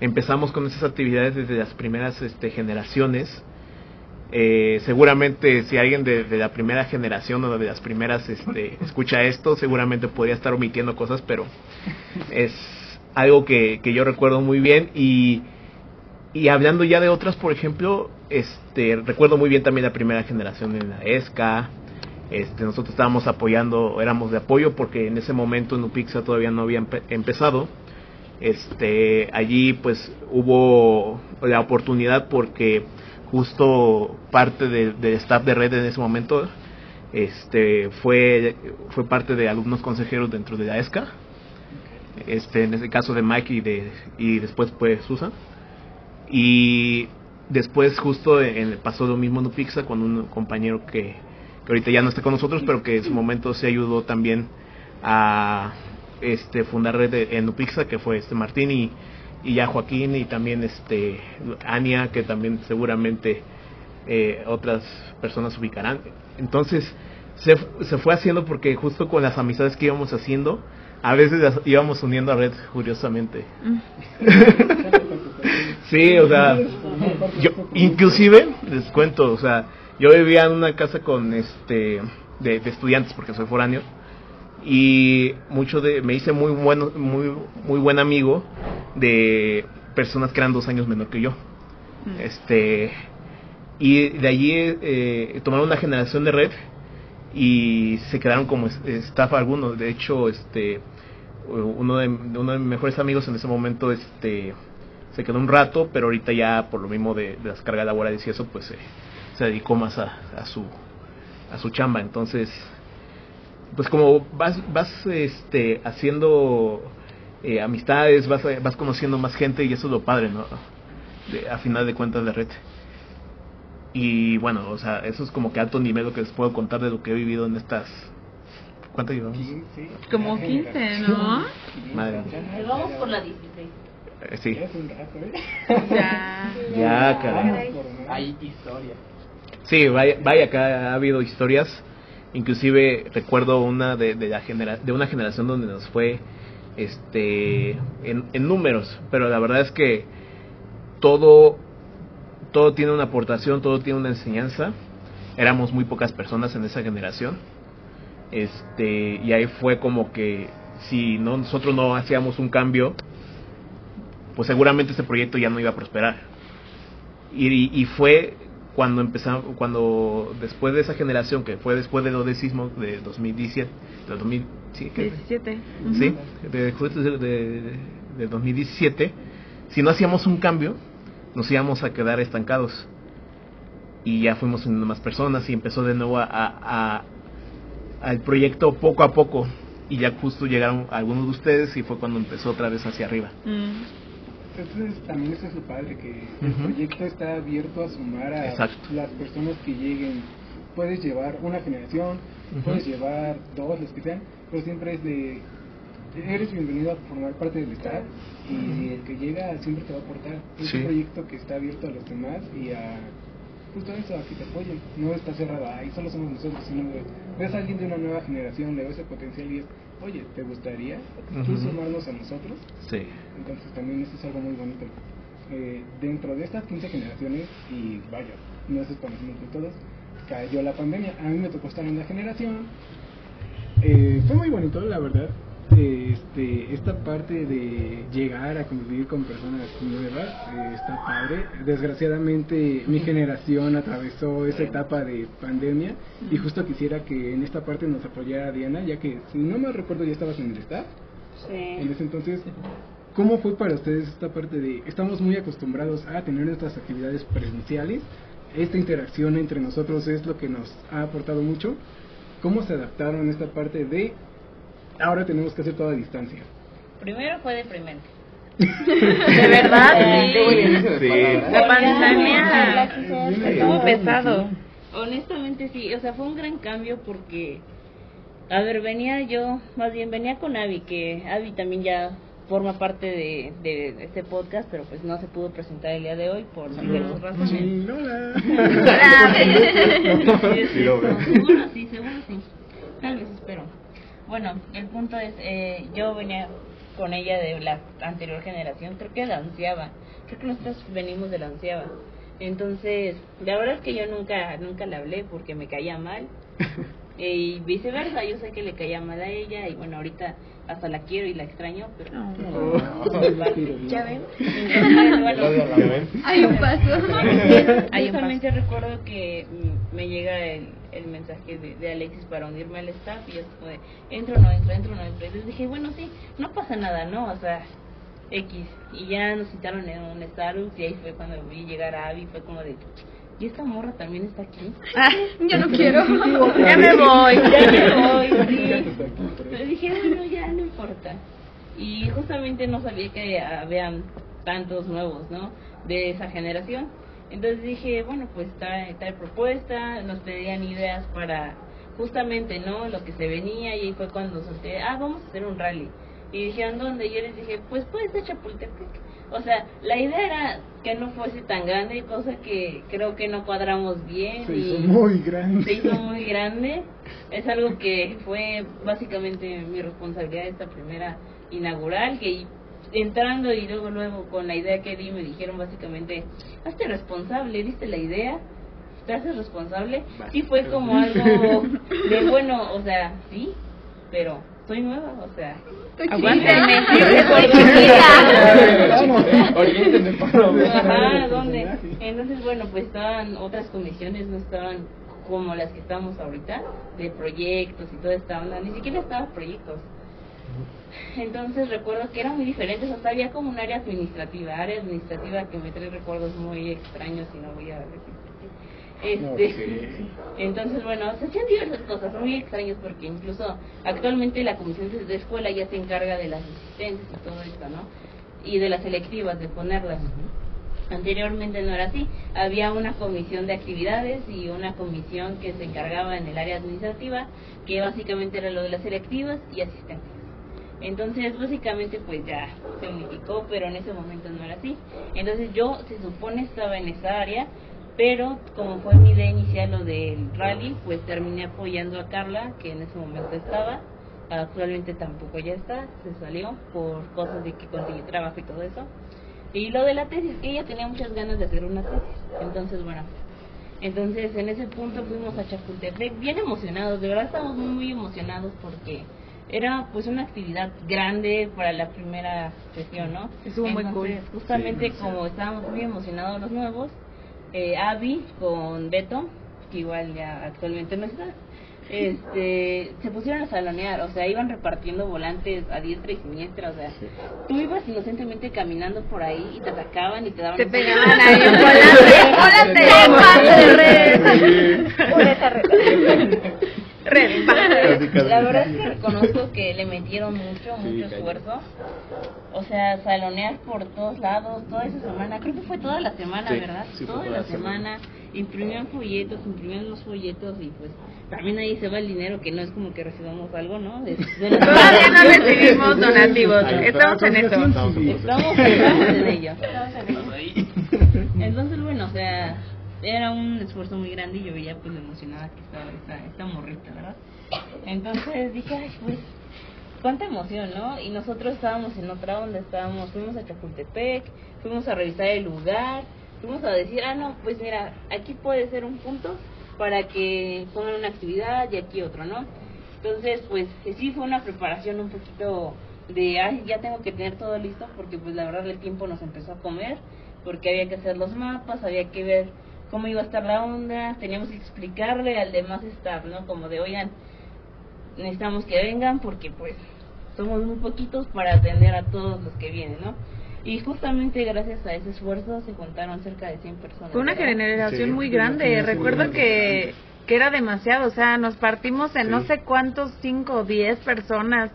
empezamos con esas actividades desde las primeras este, generaciones eh, seguramente si alguien de, la primera generación o de las primeras este, escucha esto, seguramente podría estar omitiendo cosas, pero es algo que, yo recuerdo muy bien y, y hablando ya de otras, por ejemplo, este recuerdo muy bien también la primera generación en la ESCA. Este, nosotros estábamos apoyando, éramos de apoyo porque en ese momento en Upixa todavía no había empezado. Este, allí pues hubo la oportunidad porque justo parte del staff de red en ese momento este fue fue parte de alumnos consejeros dentro de la ESCA este en ese caso de Mike y de y después pues Susan. Y después justo en, pasó lo mismo en Upixa con un compañero que, que ahorita ya no está con nosotros pero que en su momento se ayudó también a este fundar red en Upixa que fue este Martín y y ya Joaquín y también este Ania que también seguramente eh, otras personas ubicarán. Entonces se, se fue haciendo porque justo con las amistades que íbamos haciendo a veces íbamos uniendo a red curiosamente. Sí o sea yo inclusive les cuento o sea yo vivía en una casa con este de, de estudiantes porque soy foráneo y mucho de me hice muy bueno muy muy buen amigo de personas que eran dos años menor que yo. Mm. este y de allí eh, tomaron una generación de red y se quedaron como estafa algunos. De hecho este uno de, uno de mis mejores amigos en ese momento este se quedó un rato pero ahorita ya por lo mismo de, las cargas laborales y eso pues se dedicó más a, a su a su chamba. Entonces pues como vas, vas este, haciendo eh, amistades, vas, vas conociendo más gente y eso es lo padre, ¿no? De, a final de cuentas de red. Y bueno, o sea, eso es como que alto nivel lo que les puedo contar de lo que he vivido en estas... ¿Cuánto llevamos? Como 15, ¿no? Madre Vamos por la 16. Eh, sí. Ya. Ya, caray. Hay historia. Sí, vaya, vaya que ha habido historias inclusive recuerdo una de, de, la genera de una generación donde nos fue este en, en, números pero la verdad es que todo todo tiene una aportación todo tiene una enseñanza. Éramos muy pocas personas en esa generación. Este y ahí fue como que si no, nosotros no hacíamos un cambio pues seguramente este proyecto ya no iba a prosperar. Y, y fue cuando empezamos, cuando después de esa generación que fue después de los de sismo de 2017, de 2000, ¿sí? 17. Sí, de, de, 2017, si no hacíamos un cambio, nos íbamos a quedar estancados. Y ya fuimos en más personas y empezó de nuevo a, a, al proyecto poco a poco. y ya justo llegaron algunos de ustedes y fue cuando empezó otra vez hacia arriba. Entonces también eso es lo padre, que el proyecto está abierto a sumar a Exacto. las personas que lleguen. Puedes llevar una generación, puedes llevar dos, los que sean, pero siempre es de, eres bienvenido a formar parte del staff y el que llega siempre te va a aportar. Es Sí. un proyecto que está abierto a los demás y a justo eso, a que te apoyen. No está cerrado, ahí solo somos nosotros, sino ves a alguien de una nueva generación, le ves el potencial y es, oye, ¿te gustaría tú sumarnos a nosotros? Sí. Entonces también eso es algo muy bonito. Eh, dentro de estas 15 generaciones, y vaya, no es desconocimiento de todos, cayó la pandemia. A mí me tocó estar en la generación. Eh, fue muy bonito, la verdad. Este, esta parte de llegar a convivir con personas nuevas eh, está padre. Desgraciadamente mi generación atravesó esa etapa de pandemia y justo quisiera que en esta parte nos apoyara Diana, ya que si no me recuerdo ya estabas en el staff. En Sí. ese entonces, ¿cómo fue para ustedes esta parte de, estamos muy acostumbrados a tener nuestras actividades presenciales, esta interacción entre nosotros es lo que nos ha aportado mucho, ¿cómo se adaptaron a esta parte de, ahora tenemos que hacer toda a distancia? Primero fue deprimente. De verdad, sí. Sí. La pandemia estuvo pesado. Honestamente sí, o sea, fue un gran cambio porque, a ver, venía yo, más bien venía con Avi, que Avi también ya forma parte de, de este podcast, pero pues no se pudo presentar el día de hoy por diversas razones. Sí, hola. Seguro sí, seguro sí. Tal vez espero. Bueno, el punto es, eh, yo venía con ella de la anterior generación, creo que la onceava. Creo que nosotros venimos de la onceava. Entonces, la verdad es que yo nunca nunca le hablé porque me caía mal. Eh, y viceversa, yo sé que le caía mal a ella y bueno, ahorita hasta la quiero y la extraño, pero... ¿Ya ven? Entonces, bueno. Hay un paso. Hay Justamente recuerdo que me llega el, el mensaje de, de Alexis para unirme al staff y es como de, entro no entro, entro no entro. Entonces dije, bueno, sí, no pasa nada, ¿no? O sea, X. Y ya nos citaron en un Starbucks y ahí fue cuando vi llegar a Abby, fue como de, ¿y esta morra también está aquí? Ah, yo no quiero. Ya me voy. Ya me voy, Ya sí. Pero dije, bueno, ya no importa. Y justamente no sabía que habían tantos nuevos, ¿no? De esa generación. Entonces dije, bueno, pues trae propuesta, nos pedían ideas para justamente, ¿no? Lo que se venía y ahí fue cuando solté, ah, vamos a hacer un rally. Y dijeron, ¿dónde? Y yo les dije, pues puede ser Chapultepec. O sea, la idea era que no fuese tan grande, cosa que creo que no cuadramos bien. Se y hizo muy grande. se hizo muy grande. Es algo que fue básicamente mi responsabilidad esta primera inaugural, que entrando y luego luego con la idea que di me dijeron básicamente, hazte responsable, diste la idea, te haces responsable. Sí fue como algo de bueno, o sea, sí, pero soy nueva, o sea, Aguántenme. Por favor. Ajá, ¿dónde? Entonces, bueno, pues estaban otras comisiones, no estaban como las que estamos ahorita, de proyectos y toda esta onda, ni siquiera estaban proyectos. Entonces recuerdo que eran muy diferentes, hasta había como un área administrativa, área administrativa que me trae recuerdos muy extraños y no voy a decir Este, entonces, bueno, se hacían diversas cosas muy extrañas porque incluso actualmente la comisión de escuela ya se encarga de las asistencias y todo esto, ¿no? Y de las selectivas, de ponerlas. Anteriormente no era así, había una comisión de actividades y una comisión que se encargaba en el área administrativa, que básicamente era lo de las selectivas y asistencias. Entonces, básicamente, pues ya se unificó, pero en ese momento no era así. Entonces, yo se supone estaba en esa área, pero como fue mi idea inicial lo del rally, pues terminé apoyando a Carla, que en ese momento estaba. Actualmente tampoco ya está, se salió por cosas de que conseguí trabajo y todo eso. Y lo de la tesis, que ella tenía muchas ganas de hacer una tesis. Entonces, bueno, entonces en ese punto fuimos a Chapultepec bien emocionados, de verdad estamos muy, muy emocionados porque era pues una actividad grande para la primera sesión, ¿no? Estuvo muy Entonces, cool. Justamente como estábamos muy emocionados los nuevos, eh, Abby con Beto, que igual ya actualmente no está, este, se pusieron a salonear, o sea, iban repartiendo volantes a diestra y siniestra, o sea, tú ibas inocentemente caminando por ahí y te atacaban y te daban... Te pegaban ahí volante. ¡Volante! La verdad es que reconozco que le metieron mucho, mucho esfuerzo. O sea, salonear por todos lados, toda esa semana, creo que fue toda la semana, Sí, ¿verdad? sí, toda toda la semana. semana. Imprimían folletos, imprimían los folletos y pues también ahí se va el dinero que no es como que recibamos algo, ¿no? De- de la- Todavía no recibimos donativos. Estamos en eso. Estamos en Estamos, estamos en ello. Entonces, bueno, o sea, era un esfuerzo muy grande y yo veía pues lo emocionada que estaba esta, esta morrita, ¿verdad? Entonces dije, ay, pues, cuánta emoción, ¿no? Y nosotros estábamos en otra onda, estábamos, fuimos a Chapultepec, fuimos a revisar el lugar, fuimos a decir, ah, no, pues mira, aquí puede ser un punto para que pongan una actividad y aquí otro, ¿no? Entonces, pues sí fue una preparación un poquito de, ay, ya tengo que tener todo listo porque pues la verdad el tiempo nos empezó a comer, porque había que hacer los mapas, había que ver cómo iba a estar la onda, teníamos que explicarle al demás staff, ¿no? Como de, oigan, necesitamos que vengan porque pues somos muy poquitos para atender a todos los que vienen, ¿no? Y justamente gracias a ese esfuerzo se juntaron cerca de 100 personas. Fue una ¿verdad? generación Sí, muy grande. Recuerdo muy que, que era demasiado. O sea, nos partimos en Sí. no sé cuántos, 5 o 10 personas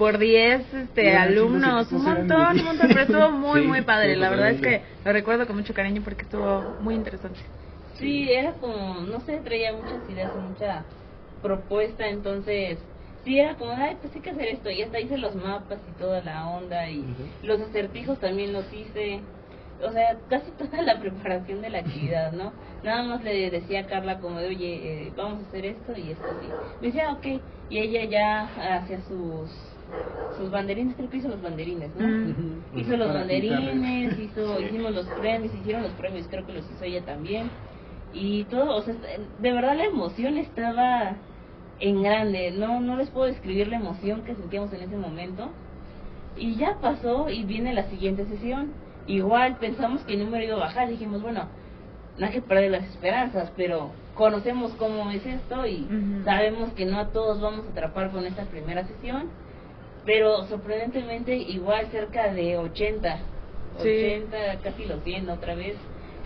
por 10 este, alumnos. Un montón, un montón. Pero estuvo muy, Sí, muy padre. La verdad es que lo recuerdo con mucho cariño porque estuvo muy interesante. Sí, era como, no sé, traía muchas ideas, mucha propuesta, entonces sí era como, ay, pues hay que hacer esto, y hasta hice los mapas y toda la onda, y los acertijos también los hice, o sea, casi toda la preparación de la actividad, ¿no? Nada más le decía a Carla como de, oye, eh, vamos a hacer esto y esto, sí. Me decía, ok, y ella ya hacía sus sus banderines, creo que hizo los banderines, ¿no? Mm. Hizo los Para banderines, hizo, hicimos los premios, hicieron los premios, creo que los hizo ella también. Y todo, o sea, de verdad la emoción estaba en grande, no no les puedo describir la emoción que sentíamos en ese momento. Y ya pasó y viene la siguiente sesión. Igual pensamos que el número iba a bajar, dijimos, bueno, no hay que perder las esperanzas, pero conocemos cómo es esto y sabemos que no a todos vamos a atrapar con esta primera sesión, pero sorprendentemente igual cerca de 80, Sí. 80, casi los 100 otra vez.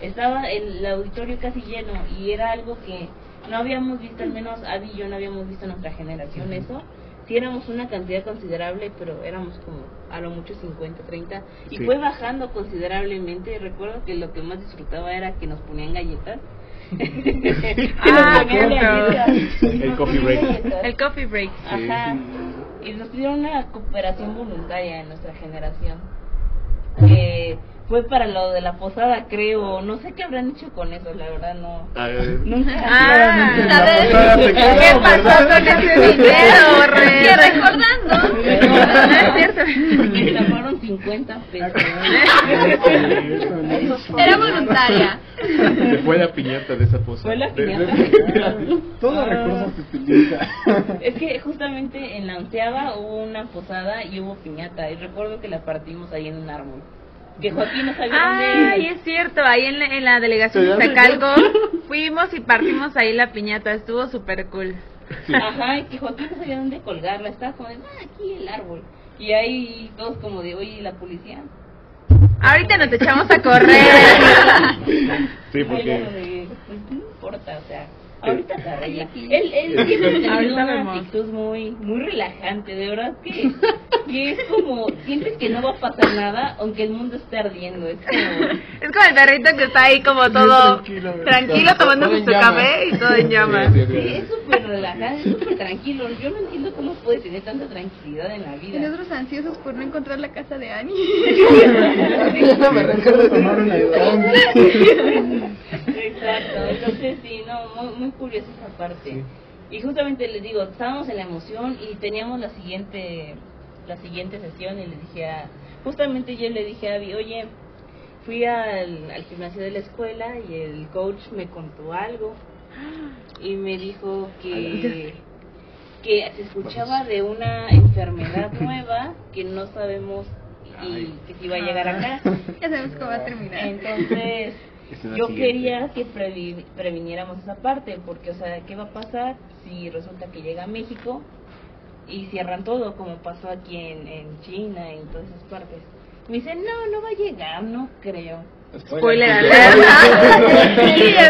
Estaba el auditorio casi lleno y era algo que no habíamos visto, al menos Abby y yo no habíamos visto en nuestra generación eso. Sí éramos una cantidad considerable, pero éramos como a lo mucho 50, 30. Y Sí. fue bajando considerablemente. Recuerdo que lo que más disfrutaba era que nos ponían galletas. Nos Ah, ponían cierto. galletas. El Nos coffee break. galletas. El coffee break. Ajá. Y nos pidieron una cooperación voluntaria en nuestra generación. Fue para lo de la posada, creo. No sé qué habrán hecho con eso, la verdad, no. A ver. Nunca. Ah, ¿qué quedó, pasó con ese dinero? Que recordando. No es cierto. Me clavaron 50 pesos. Era voluntaria. Se fue la piñata de esa posada. Fue la piñata. Todo Ah. recurso se utiliza. Es que justamente en la onceava hubo una posada y hubo piñata. Y recuerdo que la partimos ahí en un árbol. Que Joaquín no sabía Ay, dónde. es cierto, ahí en la, en la delegación de Tecalco fuimos y partimos ahí la piñata, estuvo súper cool. Ajá, y que Joaquín no sabía dónde colgarla. Estaba como de, ah, aquí el árbol. Y ahí todos como de, oye, ¿y la policía? Ahorita nos echamos a correr. Sí, porque. de, pues no importa, o sea, ahorita se arregla. Él, él Ahorita una actitud muy, muy relajante, de verdad que, que es como, sientes que no va a pasar nada, aunque el mundo esté ardiendo, es como... Es como el perrito que está ahí como todo tranquilo, tranquilo tomándose su café y todo en llamas. Sí, sí, Sí, sí. es súper relajante, es súper tranquilo. Yo no entiendo cómo puede tener tanta tranquilidad en la Y vida. nosotros ansiosos por no encontrar la casa de Annie. Ya me recuerdo Tomar una Exacto, entonces sí, no, muy, muy curiosa esa parte. Y justamente les digo, estábamos en la emoción y teníamos la siguiente la siguiente sesión y le dije a, justamente yo le dije a Abby, oye, fui al, al gimnasio de la escuela y el coach me contó algo y me dijo que que se escuchaba de una enfermedad nueva que no sabemos y que si iba a llegar acá. ya sabemos cómo va a terminar. Entonces, yo siguiente. quería que previ- previniéramos esa parte, porque, o sea, ¿qué va a pasar si resulta que llega a México y cierran todo, como pasó aquí en, en China y en todas esas partes? Me dice, no, no va a llegar, no creo. Spoiler alert.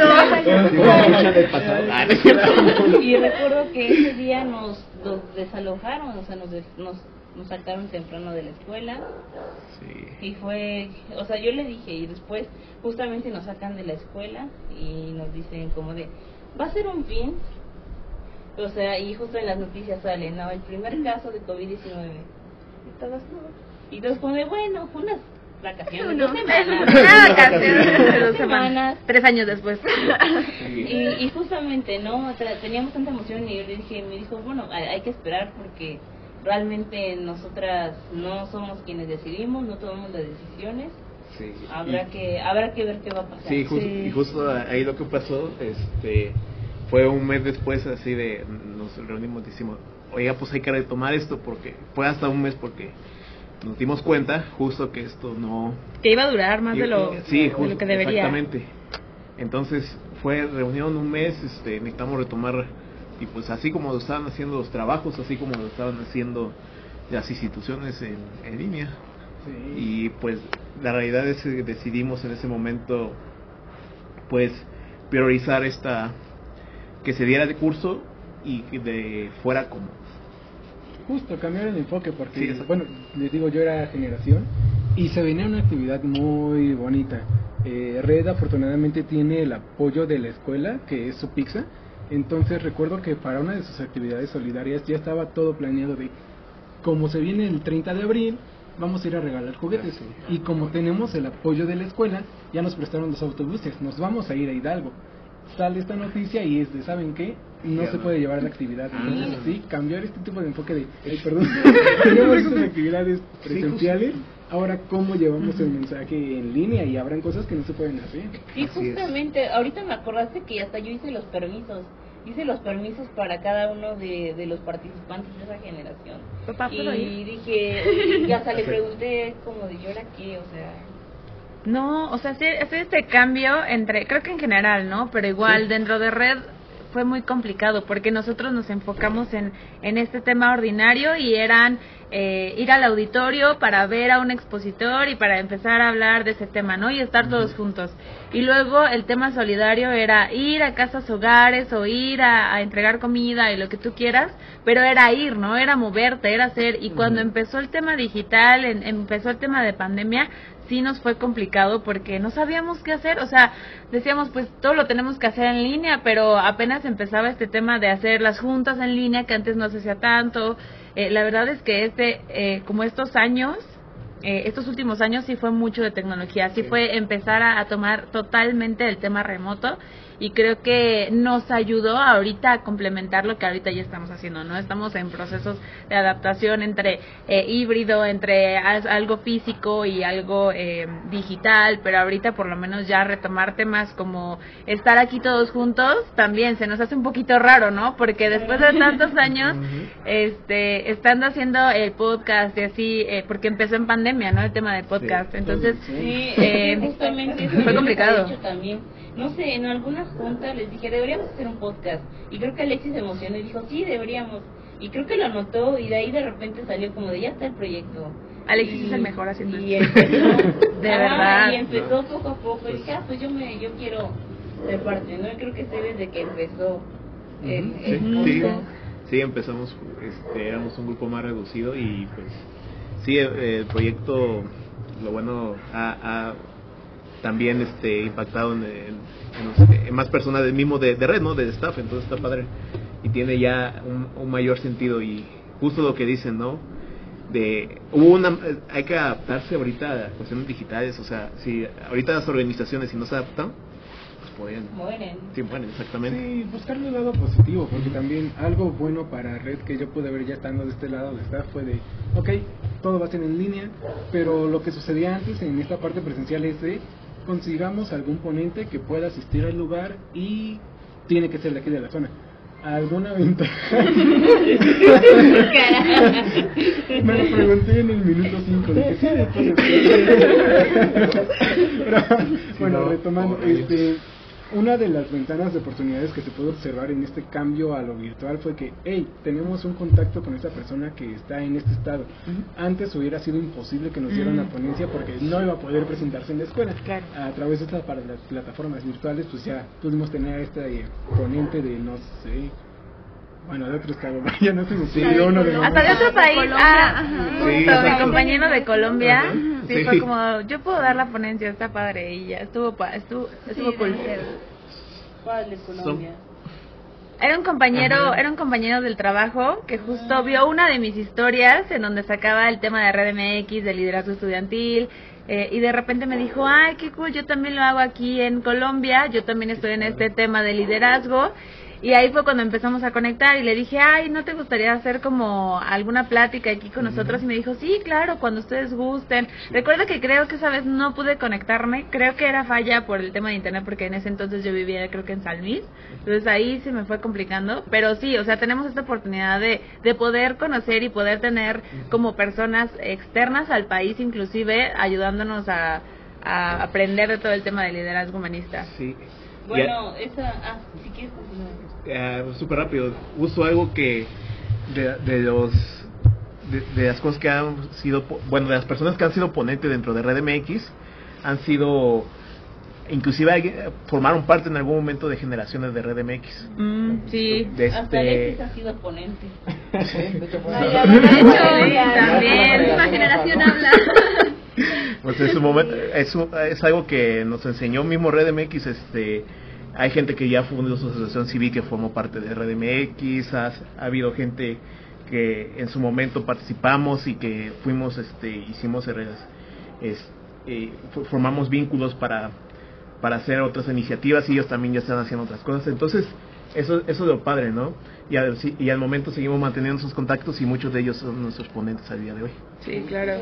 Ah. Y recuerdo que ese día nos, nos desalojaron, o sea, nos, des- nos, nos sacaron temprano de la escuela. Sí. Y fue, o sea, yo le dije, y después justamente nos sacan de la escuela y nos dicen como de, va a ser un fin. O sea, y justo en las noticias sale, ¿no? El primer caso de COVID-19. Y todos. Y todos como de, bueno, unas vacaciones, dos semanas. Una Dos. Tres años después. Y, y justamente, ¿no? Teníamos tanta emoción y yo le dije, me dijo, bueno, hay que esperar porque realmente nosotras no somos quienes decidimos, no tomamos las decisiones. Sí. Habrá Y- que habrá que ver qué va a pasar. Sí, justo, y justo ahí lo que pasó, este, fue un mes después así de, nos reunimos y decimos, oiga, pues hay que retomar esto porque fue hasta un mes porque nos dimos cuenta justo que esto no... Que iba a durar más de lo, sí, de justo, lo que debería. Exactamente. Entonces fue reunión un mes, este, necesitamos retomar y pues así como lo estaban haciendo los trabajos, así como lo estaban haciendo las instituciones en, en línea. Y pues la realidad es que decidimos en ese momento pues priorizar esta que se diera de curso y que de fuera como Justo, cambiar el enfoque porque, Sí, bueno, les digo, yo era generación y se venía una actividad muy bonita. Eh, Red afortunadamente tiene el apoyo de la escuela, que es su pizza. Entonces recuerdo que para una de sus actividades solidarias ya estaba todo planeado de, como se viene el 30 de abril, vamos a ir a regalar juguetes. Y como tenemos el apoyo de la escuela, ya nos prestaron los autobuses, nos vamos a ir a Hidalgo. Sale esta noticia y es de, ¿saben qué? No Ya se no. puede llevar la actividad. Entonces, Ah. sí, cambiar este tipo de enfoque de, ay, perdón, tenemos estas actividades presenciales, ahora cómo llevamos el mensaje en línea y habrán cosas que no se pueden hacer. Sí, justamente, ahorita me acordaste que hasta yo hice los permisos. Hice los permisos para cada uno de, de los participantes de esa generación. Papá, ¿puedo y ir? dije, y hasta le pregunté como de, ¿yo ahora qué? O sea... No, o sea, hacer, hacer este cambio entre, creo que en general, ¿no? Pero igual dentro de red fue muy complicado porque nosotros nos enfocamos en, en este tema ordinario y eran eh, ir al auditorio para ver a un expositor y para empezar a hablar de ese tema, ¿no? Y estar todos juntos. Y luego el tema solidario era ir a casas hogares o ir a, a entregar comida y lo que tú quieras, pero era ir, ¿no? Era moverte, era hacer. Y cuando empezó el tema digital, en- empezó el tema de pandemia, sí nos fue complicado porque no sabíamos qué hacer, o sea, decíamos pues todo lo tenemos que hacer en línea, pero apenas empezaba este tema de hacer las juntas en línea que antes no se hacía tanto. Eh, la verdad es que este, eh, como estos años, eh, estos últimos años sí fue mucho de tecnología, sí, fue empezar a, a tomar totalmente el tema remoto y creo que nos ayudó ahorita a complementar lo que ahorita ya estamos haciendo, ¿no? Estamos en procesos de adaptación entre eh, híbrido, entre algo físico y algo eh, digital, pero ahorita por lo menos ya retomar temas como estar aquí todos juntos también se nos hace un poquito raro, ¿no? Porque después de tantos años, este, estando haciendo el podcast y así, eh, porque empezó en pandemia, ¿no? El tema del podcast, entonces Sí, eh, justamente eso fue complicado. No sé, en alguna junta les dije, deberíamos hacer un podcast. Y creo que Alexis se emocionó y dijo, sí, deberíamos. Y creo que lo anotó y de ahí de repente salió como de, ya está el proyecto. Alexis Y- es el mejor haciendo y esto. empezó, De verdad. Y empezó poco a poco. Y dije, ah, pues yo, me, yo quiero ser parte, ¿no? Y creo que sé desde que empezó el, Sí, el sí, podcast. sí, empezamos, este, éramos un grupo más reducido y pues sí, el, el proyecto, lo bueno, ha, ha también este, impactado en, en- en los- en más personas del mismo de, de red, ¿no? De staff, entonces está padre y tiene ya un, un mayor sentido y justo lo que dicen, ¿no? De, hubo una, hay que adaptarse ahorita a cuestiones digitales, o sea, si ahorita las organizaciones si no se adaptan, pues pueden, Mueren. sí, mueren, exactamente. Sí, buscarle el lado positivo, porque también algo bueno para Red que yo pude ver ya estando de este lado de staff fue de, ok, todo va a ser en línea, pero lo que sucedía antes en esta parte presencial es de consigamos algún ponente que pueda asistir al lugar y tiene que ser de aquí de la zona. ¿Alguna ventaja? Me lo pregunté en el minuto 5. Dije, sí, bueno, no, retomando, este, una de las ventanas de oportunidades que se pudo observar en este cambio a lo virtual fue que, hey, tenemos un contacto con esta persona que está en este estado. Antes hubiera sido imposible que nos diera una ponencia porque no iba a poder presentarse en la escuela. Claro. A través de estas para las plataformas virtuales, pues ya pudimos tener a este ponente de, no sé, bueno, de otro estado, ya no se me ocurrió uno de Hasta de otro país. Colombia, Ah, justo, Sí, mi compañero de Colombia. Ajá. Sí, Sí. fue como, yo puedo dar la ponencia, está padre. Y ya estuvo, pa- estuvo, estuvo Sí, cool. ¿Cuál de Colombia? Era un compañero, era un compañero del trabajo que justo vio una de mis historias en donde sacaba el tema de Red MX, de liderazgo estudiantil, eh, y de repente me dijo, ay, qué cool, yo también lo hago aquí en Colombia, yo también estoy en este tema de liderazgo. Y ahí fue cuando empezamos a conectar y le dije, ay, ¿no te gustaría hacer como alguna plática aquí con nosotros? Y me dijo, sí, claro, cuando ustedes gusten. Recuerda que creo que esa vez no pude conectarme, creo que era falla por el tema de internet porque en ese entonces yo vivía creo que en San Luis, entonces ahí se me fue complicando, pero sí, o sea, tenemos esta oportunidad de, de poder conocer y poder tener como personas externas al país inclusive ayudándonos a, a aprender de todo el tema de liderazgo humanista. Sí. Bueno, esa... Ah, si quieres continuar. Eh, súper rápido. Uso algo que de, de los de, de las cosas que han sido po- bueno de las personas que han sido ponentes dentro de Red MX han sido inclusive formaron parte en algún momento de generaciones de Red MX. Mm, sí. De Hasta este, Alexis ha sido ponente. Sí, de hecho Ay, también. Generación habla. Pues en su momento es, un- es algo que nos enseñó mismo Red MX, este hay gente que ya fundó su asociación civil que formó parte de Red MX, ha, ha habido gente que en su momento participamos y que fuimos este hicimos es- eh, formamos vínculos para para hacer otras iniciativas y ellos también ya están haciendo otras cosas. Entonces, eso eso es lo padre, ¿no? Y al, y al momento seguimos manteniendo sus contactos y muchos de ellos son nuestros ponentes al día de hoy. Sí, claro.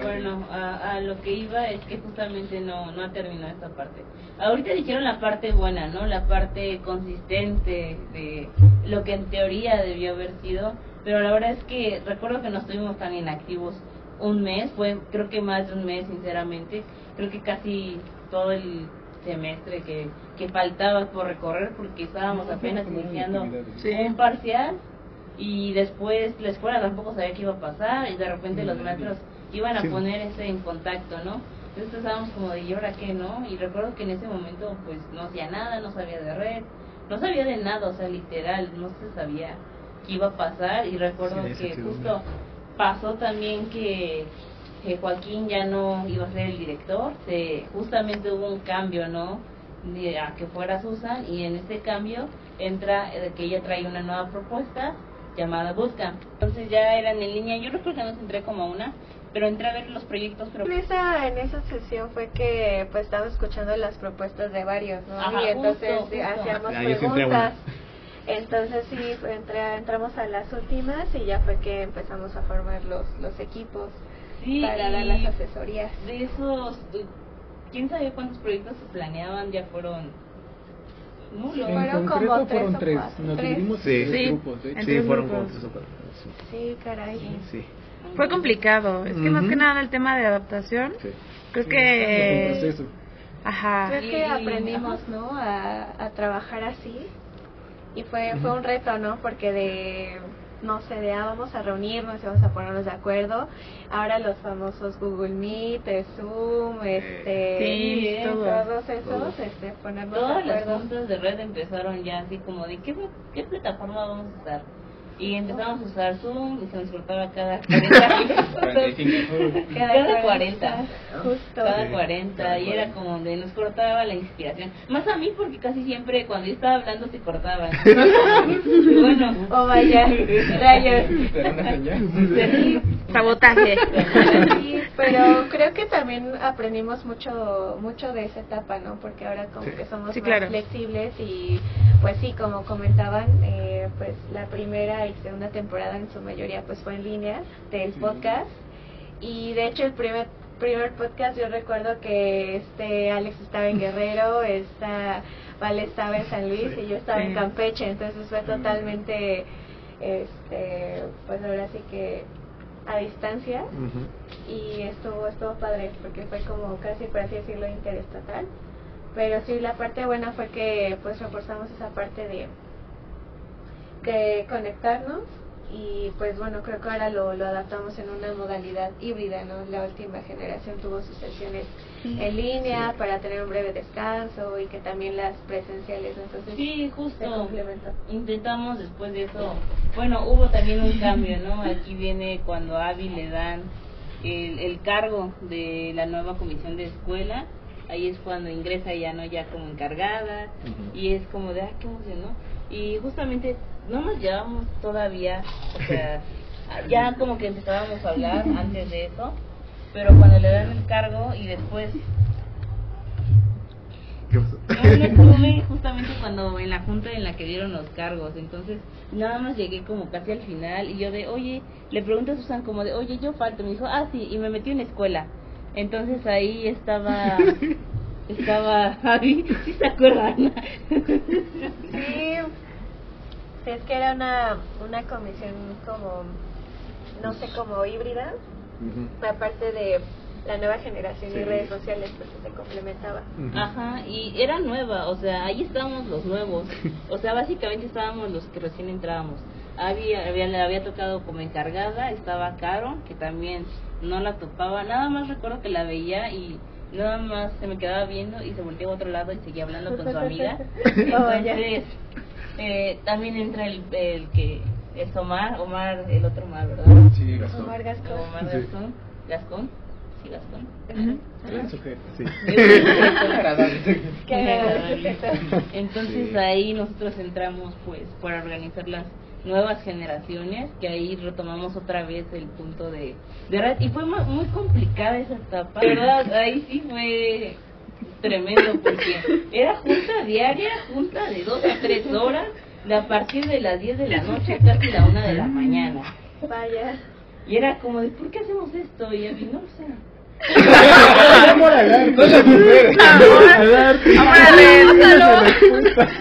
Bueno, a, a lo que iba es que justamente no, no ha terminado esta parte. Ahorita dijeron la parte buena, ¿no? La parte consistente de lo que en teoría debió haber sido, pero la verdad es que recuerdo que no estuvimos tan inactivos un mes, fue creo que más de un mes, sinceramente. Creo que casi todo el semestre que, que faltaba por recorrer porque estábamos apenas iniciando Sí. un parcial y después la escuela tampoco sabía qué iba a pasar y de repente los maestros iban a Sí. poner ese en contacto, ¿no? Entonces estábamos como de, ¿y ahora qué, no? Y recuerdo que en ese momento pues no hacía nada, no sabía de red, no sabía de nada, o sea, literal, no se sabía qué iba a pasar y recuerdo Sí, que justo pasó también que, que Joaquín ya no iba a ser el director, se, justamente hubo un cambio, ¿no? De, a que fuera Susan y en ese cambio entra eh, que ella trae una nueva propuesta llamada Bootcamp. Entonces ya eran en línea, yo recuerdo que no entré como a una, pero entré a ver los proyectos, pero En esa, en esa sesión fue que pues estaba escuchando las propuestas de varios, ¿no? Ajá, y entonces justo, sí, justo. hacíamos preguntas. Entonces sí, entré- entramos a las últimas y ya fue que empezamos a formar los, los equipos sí, para dar las asesorías. de esos, quién sabe cuántos proyectos se planeaban, ya fueron nulos. En Fueron como concreto tres fueron o tres. cuatro, Nos tres. dividimos Sí. en tres Sí. grupos. De hecho. Sí, fueron grupos. como tres o cuatro. sí. Sí, caray. Sí. Fue complicado. Es que más Ujú. que nada el tema de adaptación. Sí. Creo que... proceso. Ajá. Creo que aprendimos, ¿no? A, a trabajar así. Y fue, fue un reto, ¿no? Porque de, no sé, de, ah, vamos a reunirnos y vamos a ponernos de acuerdo. Ahora los famosos Google Meet, eh, Zoom, este, Sí, eh, todo. todos esos, este, ponernos Todas de las acuerdo. juntas de red empezaron ya así como de ¿qué, qué plataforma vamos a usar. Y empezamos a usar Zoom y se nos cortaba cada 40 minutos. Cada 40. Justo. Cada Sí. 40 y era como de nos cortaba la inspiración. Más a mí porque casi siempre cuando yo estaba hablando se cortaba. bueno, Oh, vaya, rayos. Sabotaje. Sí, pero creo que también aprendimos mucho mucho de esa etapa, ¿no? Porque ahora como Sí. que somos Sí, más claro. flexibles y pues sí, como comentaban, eh, pues la primera y segunda temporada en su mayoría pues fue en línea del podcast y de hecho el primer primer podcast yo recuerdo que este Alex estaba en Guerrero, esta Vale estaba en San Luis y yo estaba en. Campeche, entonces fue totalmente este pues ahora sí que a distancia. Ujú. y estuvo estuvo padre porque fue como casi por así decirlo interestatal. Pero sí, la parte buena fue que pues reforzamos esa parte de que conectarnos y pues bueno, creo que ahora lo, lo adaptamos en una modalidad híbrida, ¿no? La última generación tuvo sus sesiones en línea para tener un breve descanso y que también las presenciales, entonces Sí, justo. Intentamos después de eso. Bueno, hubo también un cambio, ¿no? Aquí viene cuando a Abby le dan el, el cargo de la nueva comisión de escuela. Ahí es cuando ingresa ya, ¿no? Ya como encargada. Y es como de, ah, qué emoción, ¿no? Y justamente no nos llevamos todavía, o sea, ya como que empezábamos a hablar antes de eso. Pero cuando le dan el cargo y después ¿Qué pasó? yo estuve justamente cuando en la junta en la que dieron los cargos, entonces nada más llegué como casi al final y yo de, oye, le pregunto a Susan como de, oye, yo falto, me dijo, ah, sí, y me metí en la escuela. Entonces ahí estaba, estaba Javi, ¿sí se acuerdan? Sí, sí, es que era una, una comisión como, no sé, como híbrida, aparte de la nueva generación y Sí. redes sociales, pues se complementaba. Ajá, y era nueva, o sea, ahí estábamos los nuevos, o sea, básicamente estábamos los que recién entrábamos. Había, había, le había tocado como encargada, estaba Caro, que también no la topaba, nada más recuerdo que la veía y nada más se me quedaba viendo y se volteaba a otro lado y seguía hablando con su amiga. Entonces, eh, también entra el, el que es Omar, Omar, el otro Omar, ¿verdad? Sí, Gastón. Omar Gascón. Omar Sí. Gastón, Gascón, sí, Gastón. Sí. Qué agradable. Entonces Sí. ahí nosotros entramos pues para organizar las nuevas generaciones, que ahí retomamos otra vez el punto de, de red y fue mu- muy complicada esa etapa, ¿verdad? Ahí sí fue tremendo porque era junta diaria, junta de dos a tres horas, de a partir de las 10 de la noche a casi la una de la mañana. Vaya. Y era como de, ¿por qué hacemos esto? Y yo, no sé.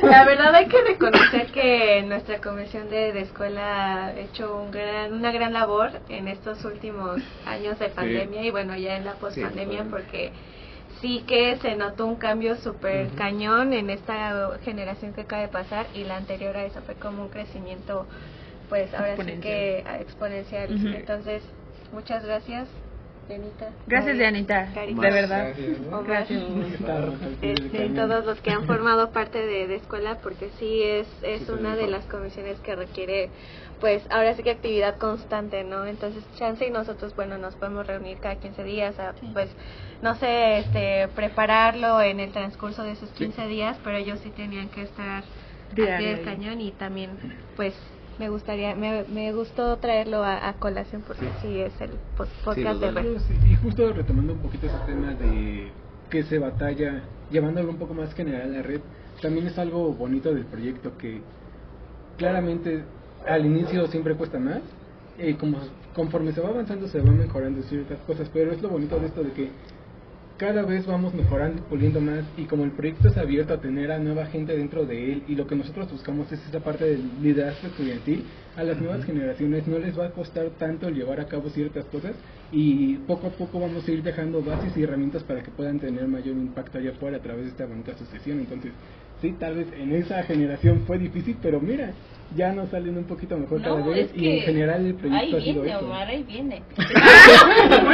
La verdad hay que reconocer que nuestra comisión de, de escuela ha hecho un gran, una gran labor en estos últimos años de pandemia y bueno, ya en la pospandemia porque sí que se notó un cambio súper cañón en esta generación que acaba de pasar y la anterior a eso fue como un crecimiento pues ahora sí que exponencial. Entonces, muchas gracias, Dianita. Gracias, Dianita. Carita, De verdad. Omar. Gracias. Este, todos los que han formado parte de, de escuela porque sí es es una de las comisiones que requiere pues ahora sí que actividad constante no entonces chance y nosotros bueno nos podemos reunir cada 15 días a, pues no sé este prepararlo en el transcurso de esos 15 días pero ellos sí tenían que estar al pie del cañón y también pues me gustaría me, me gustó traerlo a, a colación porque sí, es el podcast de Red. Sí, Y justo retomando un poquito ese tema de que se batalla, llevándolo un poco más general a la red, también es algo bonito del proyecto que claramente al inicio siempre cuesta más, y como conforme se va avanzando se va mejorando ciertas cosas, pero es lo bonito de esto de que cada vez vamos mejorando puliendo más y como el proyecto es abierto a tener a nueva gente dentro de él y lo que nosotros buscamos es esa parte del liderazgo estudiantil, a las nuevas generaciones no les va a costar tanto llevar a cabo ciertas cosas y poco a poco vamos a ir dejando bases y herramientas para que puedan tener mayor impacto allá afuera a través de esta bonita asociación. Entonces, sí, tal vez en esa generación fue difícil, pero mira, ya nos salen un poquito mejor cada No, vez es y en general el proyecto ahí ha sido. Omar, ahí viene.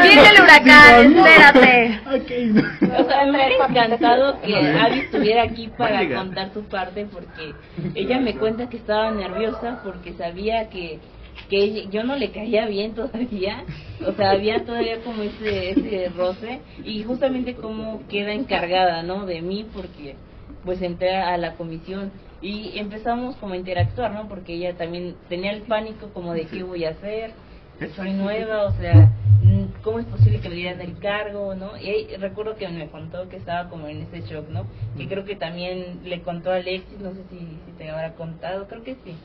Viene el huracán, espérate. Ok. O sea, me hubiera encantado que Abby estuviera aquí para Válida. contar su parte porque ella me cuenta que estaba nerviosa porque sabía que que ella- yo no le caía bien todavía, o sea, había todavía como ese, ese roce y justamente como queda encargada, ¿no? De mí porque pues entré a la comisión y empezamos como a interactuar, ¿no? Porque ella también tenía el pánico como de qué voy a hacer, soy nueva, o sea, mm, ¿cómo es posible que me dieran el cargo, no? Y recuerdo que me contó que estaba como en ese shock, ¿no? Que creo que también le contó a Alexis, no sé si, si te habrá contado, creo que sí,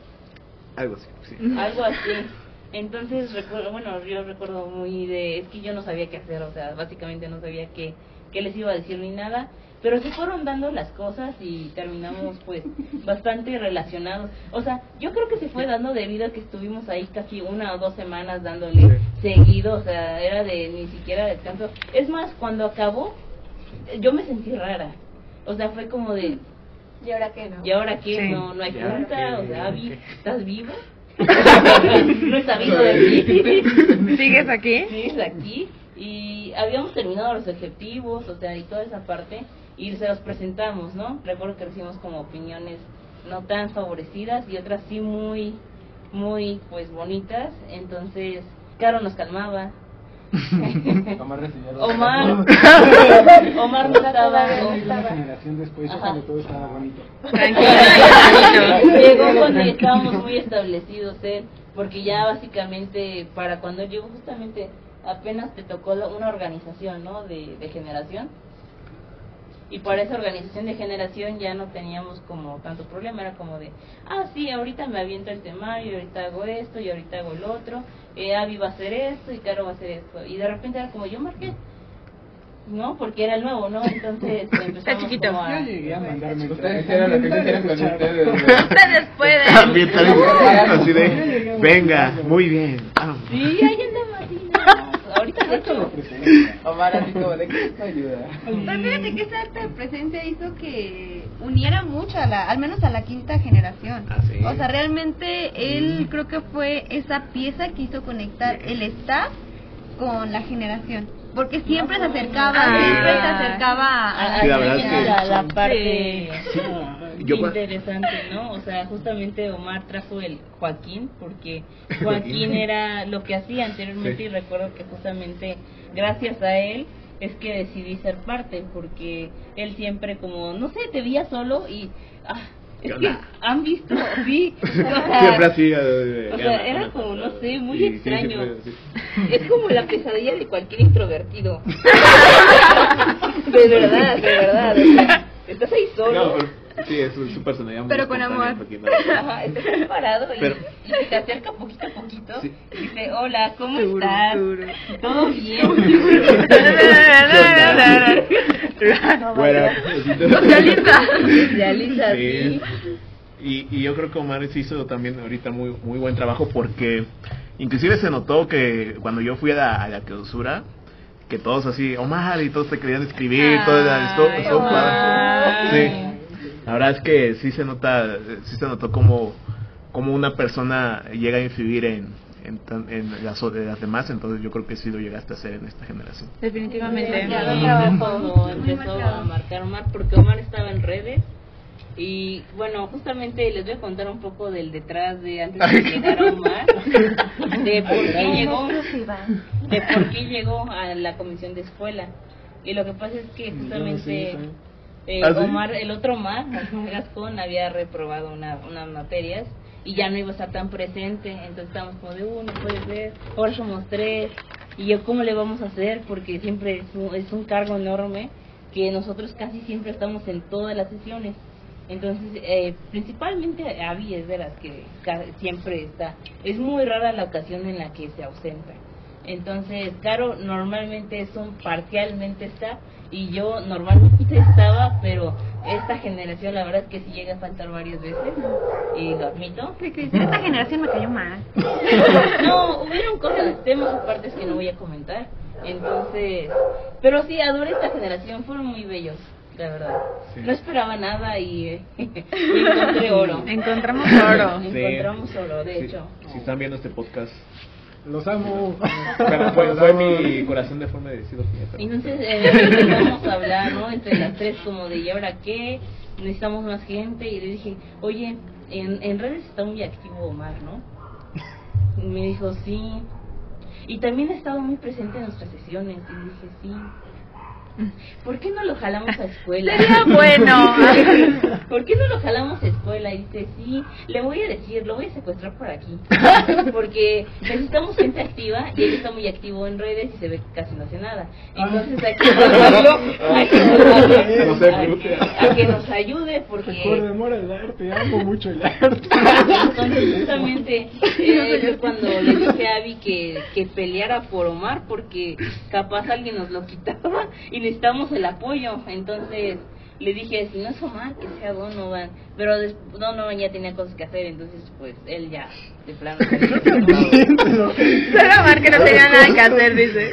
Algo así, sí. algo así. Entonces, recuerdo, bueno, yo recuerdo muy de, es que yo no sabía qué hacer, o sea, básicamente no sabía qué, qué les iba a decir ni nada, pero se fueron dando las cosas y terminamos pues bastante relacionados. O sea, yo creo que se fue dando debido a que estuvimos ahí casi una o dos semanas dándole seguido, o sea, era de ni siquiera descanso. Es más, cuando acabó, yo me sentí rara. O sea, fue como de, ¿Y ahora qué no? ¿y ahora qué? Sí. No, no hay ¿Y ahora junta, o sea, ¿Qué? ¿estás vivo? no he sabido de ti. ¿Sigues aquí? Sí, aquí. Y habíamos terminado los objetivos, o sea, y toda esa parte, y se los presentamos, ¿no? Recuerdo que recibimos como opiniones no tan favorecidas y otras sí muy, muy, pues, bonitas. Entonces, Caro nos calmaba. Omar Omar, Omar no estaba, Una generación después, cuando todo estaba bonito. Llegó cuando ya estábamos muy establecidos él, porque ya básicamente para cuando llegó justamente apenas te tocó una organización, ¿no? De, de generación. Y para esa organización de generación ya no teníamos como tanto problema, era como de, ah, sí, ahorita me aviento el temario, y ahorita hago esto, y ahorita hago el otro, eh, Abby va a hacer esto, y Caro va a hacer esto. Y de repente era como, yo marqué, ¿no? Porque era el nuevo, ¿no? Entonces chiquito. como a... Yo llegué a mandarme Ustedes hicieron lo que quisieran con ustedes. pueden. Así de, venga, muy bien. vamos. Sí, ahí andaba. Ahorita de hecho... Omar así como de que esto ayuda. Pero fíjate que esa alta presencia hizo que uniera mucho a la, al menos a la quinta generación. Ah, sí. O sea, realmente él creo que fue esa pieza que hizo conectar el staff con la generación. Porque siempre se acercaba, Ah. siempre se acercaba a, a Sí, la la verdad es que- la, la parte Yo interesante, ¿no? O sea, justamente Omar trajo el Joaquín, porque Joaquín era lo que hacía anteriormente Sí. y recuerdo que justamente gracias a él es que decidí ser parte, porque él siempre como, no sé, te veía solo y... Ah, han visto, sí, o sea, Siempre así. o ¿qué sea, era ¿Qué como, no sé, muy Sí, extraño. Es como la pesadilla de cualquier introvertido. de verdad, de verdad. o sea, estás ahí solo. No, pero, sí, es su, su personalidad muy Pero con amor. no- Ajá, estás ahí parado y, Pero- y se te acerca poquito a poquito Sí. y dice, hola, ¿cómo Turu, estás? turu. ¿Todo bien? Fuera. Socialista. Socializa, Sí. Y, y yo creo que Omar hizo también ahorita muy muy buen trabajo porque inclusive se notó que cuando yo fui a la, a la clausura que todos así Omar y todos te querían escribir todo era-. Omar. sí la verdad es que sí se nota sí se notó como como una persona llega a influir en en, tan- en las, en las demás entonces yo creo que sí lo llegaste a hacer en esta generación Definitivamente. Sí, cuando empezó a marcar Omar, porque Omar estaba en redes. Y bueno, justamente les voy a contar un poco del detrás de antes de llegar a Omar, de por qué llegó, de por qué llegó a la comisión de escuela. Y lo que pasa es que justamente eh, ¿Ah, sí? Omar, el otro Omar, Gascón, había reprobado una, unas materias y ya no iba a estar tan presente. Entonces estábamos como de, uh, no puede ser, ahora somos tres. Y yo, ¿cómo le vamos a hacer? Porque siempre es un, es un cargo enorme que nosotros casi siempre estamos en todas las sesiones. Entonces, eh, principalmente Abby es de las que siempre está. Es muy rara la ocasión en la que se ausenta. Entonces, Caro normalmente son parcialmente está y yo normalmente estaba, pero esta generación la verdad es que sí llega a faltar varias veces y lo admito. Esta generación me cayó mal. No, hubieron cosas, temas aparte que no voy a comentar. Entonces, pero sí, adoré esta generación, fueron muy bellos, la verdad. Sí. No esperaba nada y, eh, y encontré oro. Encontramos oro. Sí. Encontramos oro, de Sí, hecho. si están viendo este podcast Los amo. bueno, fue, fue mi corazón de forma de decido Entonces eh, empezamos a hablar, ¿no? Entre las tres como de, ¿y ahora qué? Necesitamos más gente. Y le dije, oye, en, en redes está muy activo Omar, ¿no? Y me dijo, sí. Y también ha estado muy presente en nuestras sesiones. Y le dije, sí. ¿Por qué no lo jalamos a escuela? Sería bueno. ¿Por qué no lo jalamos a escuela? Y dice, sí, le voy a decir, lo voy a secuestrar por aquí. Porque necesitamos gente activa y él está muy activo en redes y se ve que casi no hace nada. Entonces hay que mandarlo a que nos ayude, No se a que- a que nos ayude porque... Recuerda, al arte, amo mucho el arte. Entonces justamente eh, es cuando le dije a Abby que, que peleara por Omar porque capaz alguien nos lo quitaba y necesitamos el apoyo. Entonces le dije, si no es Omar, que sea Donovan. Pero Donovan ya tenía cosas que hacer, entonces pues él ya, de plano. Solo Omar que no tenía nada que hacer, dice.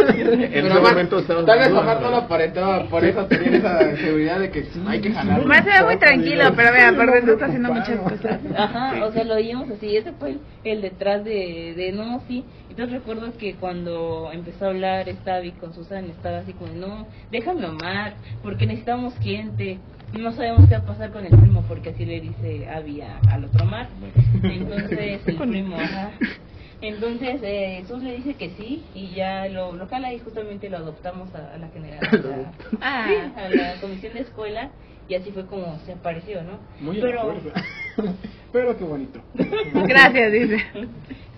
En ese momento estaba tal vez. Omar no lo aparentaba, por eso tenía esa seguridad de que hay que jalar. Omar se ve muy tranquilo, pero vea, por dentro está haciendo muchas cosas. Ajá, o sea, lo oímos así, ese fue el, el detrás de, de no, sí. Entonces recuerdo que cuando empezó a hablar Stavi con Susana, estaba así como, no, déjame Omar, porque necesitamos gente. No sabemos qué va a pasar con el primo, porque así le dice Avi a- al otro Omar. Entonces, el primo, ajá. Entonces, eh, Sus le dice que sí, y ya lo, lo jala y justamente lo adoptamos a, a la. Ah. Sí, a la comisión de escuela, y así fue como se apareció, ¿no? Muy Pero. Pero qué bonito. Gracias, dice.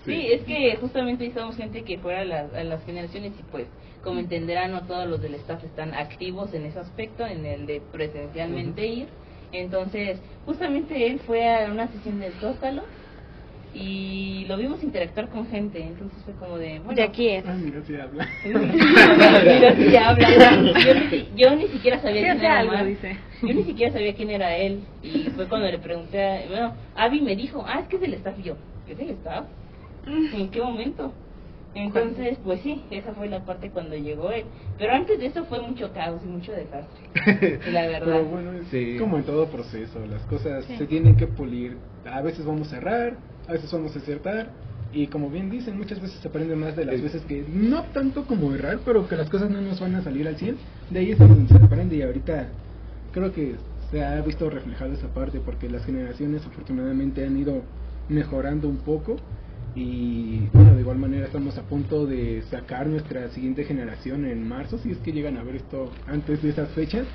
Sí, es que justamente necesitamos gente que fuera a las, a las generaciones y pues, como entenderán, no todos los del staff están activos en ese aspecto, en el de presencialmente ir. Entonces, justamente él fue a una sesión del Zócalo y lo vimos interactuar con gente, entonces fue como de... Bueno, De aquí es. Ay, mira si habla. Mira, sí habla. Yo ni, si- yo ni siquiera sabía Sí quién era algo, dice. Yo ni siquiera sabía quién era él. Y fue cuando le pregunté, a- bueno, Abby me dijo, ah, es que es del staff. Y yo, ¿es del staff? ¿En qué momento? Entonces, pues sí, esa fue la parte cuando llegó él. Pero antes de eso fue mucho caos y mucho desastre. La verdad. Pero bueno, es Sí. como en todo proceso, las cosas Sí. se tienen que pulir. A veces vamos a errar, a veces vamos a acertar. Y como bien dicen, muchas veces se aprende más de las Sí. veces que no tanto como errar, pero que las cosas no nos van a salir al 100. De ahí es donde se aprende y ahorita creo que se ha visto reflejado esa parte porque las generaciones afortunadamente han ido mejorando un poco y bueno, de igual manera estamos a punto de sacar nuestra siguiente generación en marzo, si es que llegan a ver esto antes de esas fechas.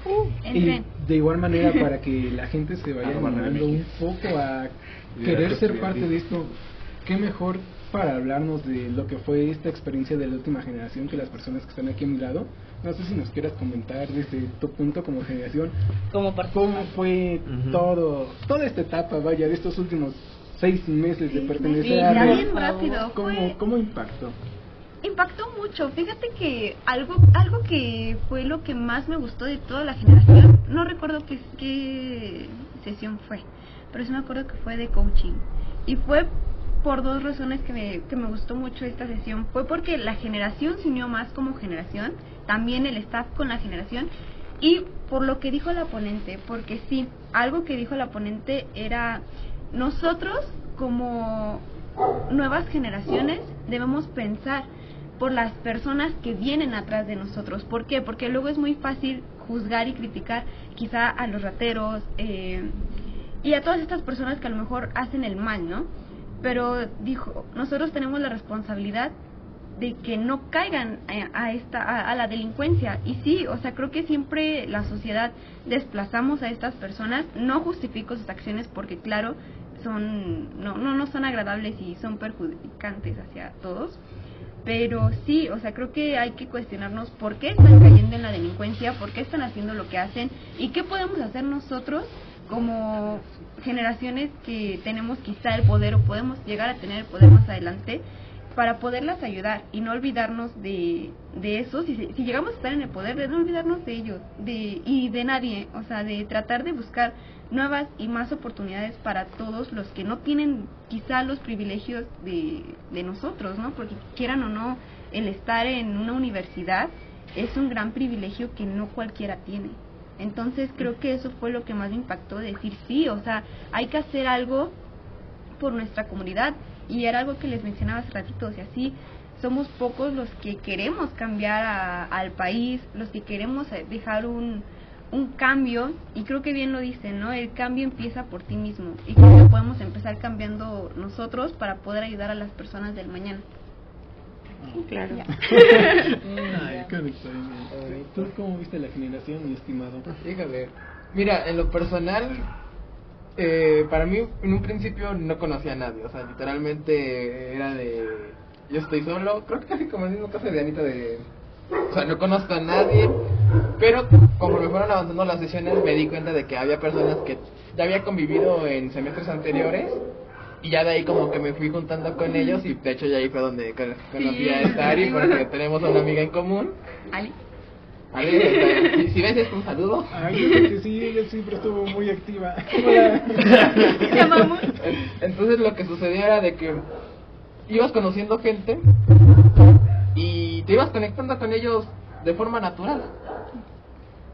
y entren. de igual manera para que la gente se vaya animando un poco a Y querer ser parte de esto. Qué mejor para hablarnos de lo que fue esta experiencia de la última generación que las personas que están aquí a mi lado. No sé si nos quieras comentar desde tu punto como generación Como parte cómo fue todo, toda esta etapa, vaya, de estos últimos seis meses de pertenecer sí, a bien rápido. ¿Cómo, Fue, ¿Cómo impactó? impactó mucho. Fíjate que algo algo que fue lo que más me gustó de toda la generación, no recuerdo qué, qué sesión fue, pero sí me acuerdo que fue de coaching. Y fue por dos razones que me, que me gustó mucho esta sesión. Fue porque la generación se unió más como generación, también el staff con la generación, y por lo que dijo la ponente, porque sí, algo que dijo la ponente era, nosotros como nuevas generaciones debemos pensar por las personas que vienen atrás de nosotros. ¿Por qué? Porque luego es muy fácil juzgar y criticar quizá a los rateros eh, y a todas estas personas que a lo mejor hacen el mal, ¿no? Pero dijo, nosotros tenemos la responsabilidad de que no caigan a, a esta a, a la delincuencia y sí o sea creo que siempre la sociedad desplazamos a estas personas. No justifico sus acciones porque claro son no no no son agradables y son perjudicantes hacia todos. Pero sí, o sea, creo que hay que cuestionarnos por qué están cayendo en la delincuencia, por qué están haciendo lo que hacen y qué podemos hacer nosotros como generaciones que tenemos quizá el poder o podemos llegar a tener el poder más adelante para poderlas ayudar y no olvidarnos de, de eso, si, si llegamos a estar en el poder, de no olvidarnos de ellos de, y de nadie, o sea, de tratar de buscar nuevas y más oportunidades para todos los que no tienen quizá los privilegios de, de nosotros, ¿no? Porque quieran o no, el estar en una universidad es un gran privilegio que no cualquiera tiene. Entonces creo que eso fue lo que más me impactó, de decir sí, o sea, hay que hacer algo por nuestra comunidad y era algo que les mencionaba hace ratito, o sea, sí, somos pocos los que queremos cambiar a- al país, los que queremos eh, dejar un, un cambio y creo que bien lo dicen, ¿no? El cambio empieza por ti mismo y creo que podemos empezar cambiando nosotros para poder ayudar a las personas del mañana. Claro. Ay, qué victoria. ¿Tú cómo viste la generación, mi estimado? Híjole. Mira, en lo personal, eh, para mí en un principio no conocía a nadie. O sea, literalmente era de. Yo estoy solo. Creo que casi como el mismo caso de Anita de. O sea, no conozco a nadie. Pero como me fueron avanzando las sesiones, me di cuenta de que había personas que ya había convivido en semestres anteriores. Y ya de ahí como que me fui juntando con ellos y de hecho ya ahí fue donde con- conocí a Stari porque tenemos a una amiga en común. Ali. A ver, este, si, si ves esto, un saludo. Ay, yo creo que sí, ella siempre estuvo muy activa. Hola. Entonces lo que sucedía era de que ibas conociendo gente y te ibas conectando con ellos de forma natural.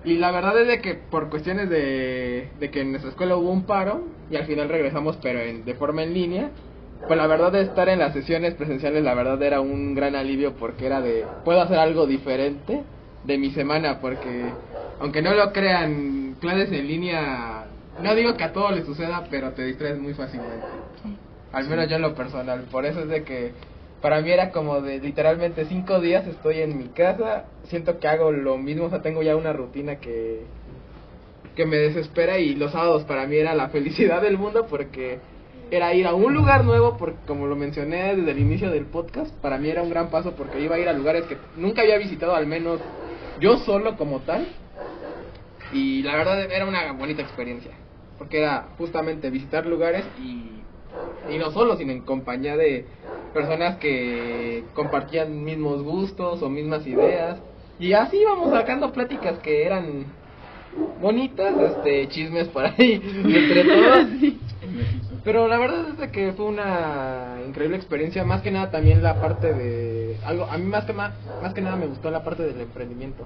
Y la verdad es de que por cuestiones de, de que en nuestra escuela hubo un paro y al final regresamos pero en- de forma en línea, pues la verdad de estar en las sesiones presenciales la verdad era un gran alivio porque era de puedo hacer algo diferente de mi semana porque aunque no lo crean clases en línea no digo que a todos les suceda pero te distraes muy fácilmente. Al menos yo en lo personal. Por eso es de que para mí era como de literalmente cinco días estoy en mi casa siento que hago lo mismo o sea tengo ya una rutina que que me desespera y los sábados para mí era la felicidad del mundo porque era ir a un lugar nuevo, porque como lo mencioné desde el inicio del podcast, para mí era un gran paso porque iba a ir a lugares que nunca había visitado, al menos yo solo como tal. Y la verdad era una bonita experiencia, porque era justamente visitar lugares y, y no solo, sino en compañía de personas que compartían mismos gustos o mismas ideas. Y así íbamos sacando pláticas que eran bonitas, este, chismes por ahí, entre todos. Pero la verdad es de que fue una increíble experiencia, más que nada también la parte de algo a mí más que ma- más, que nada me gustó la parte del emprendimiento.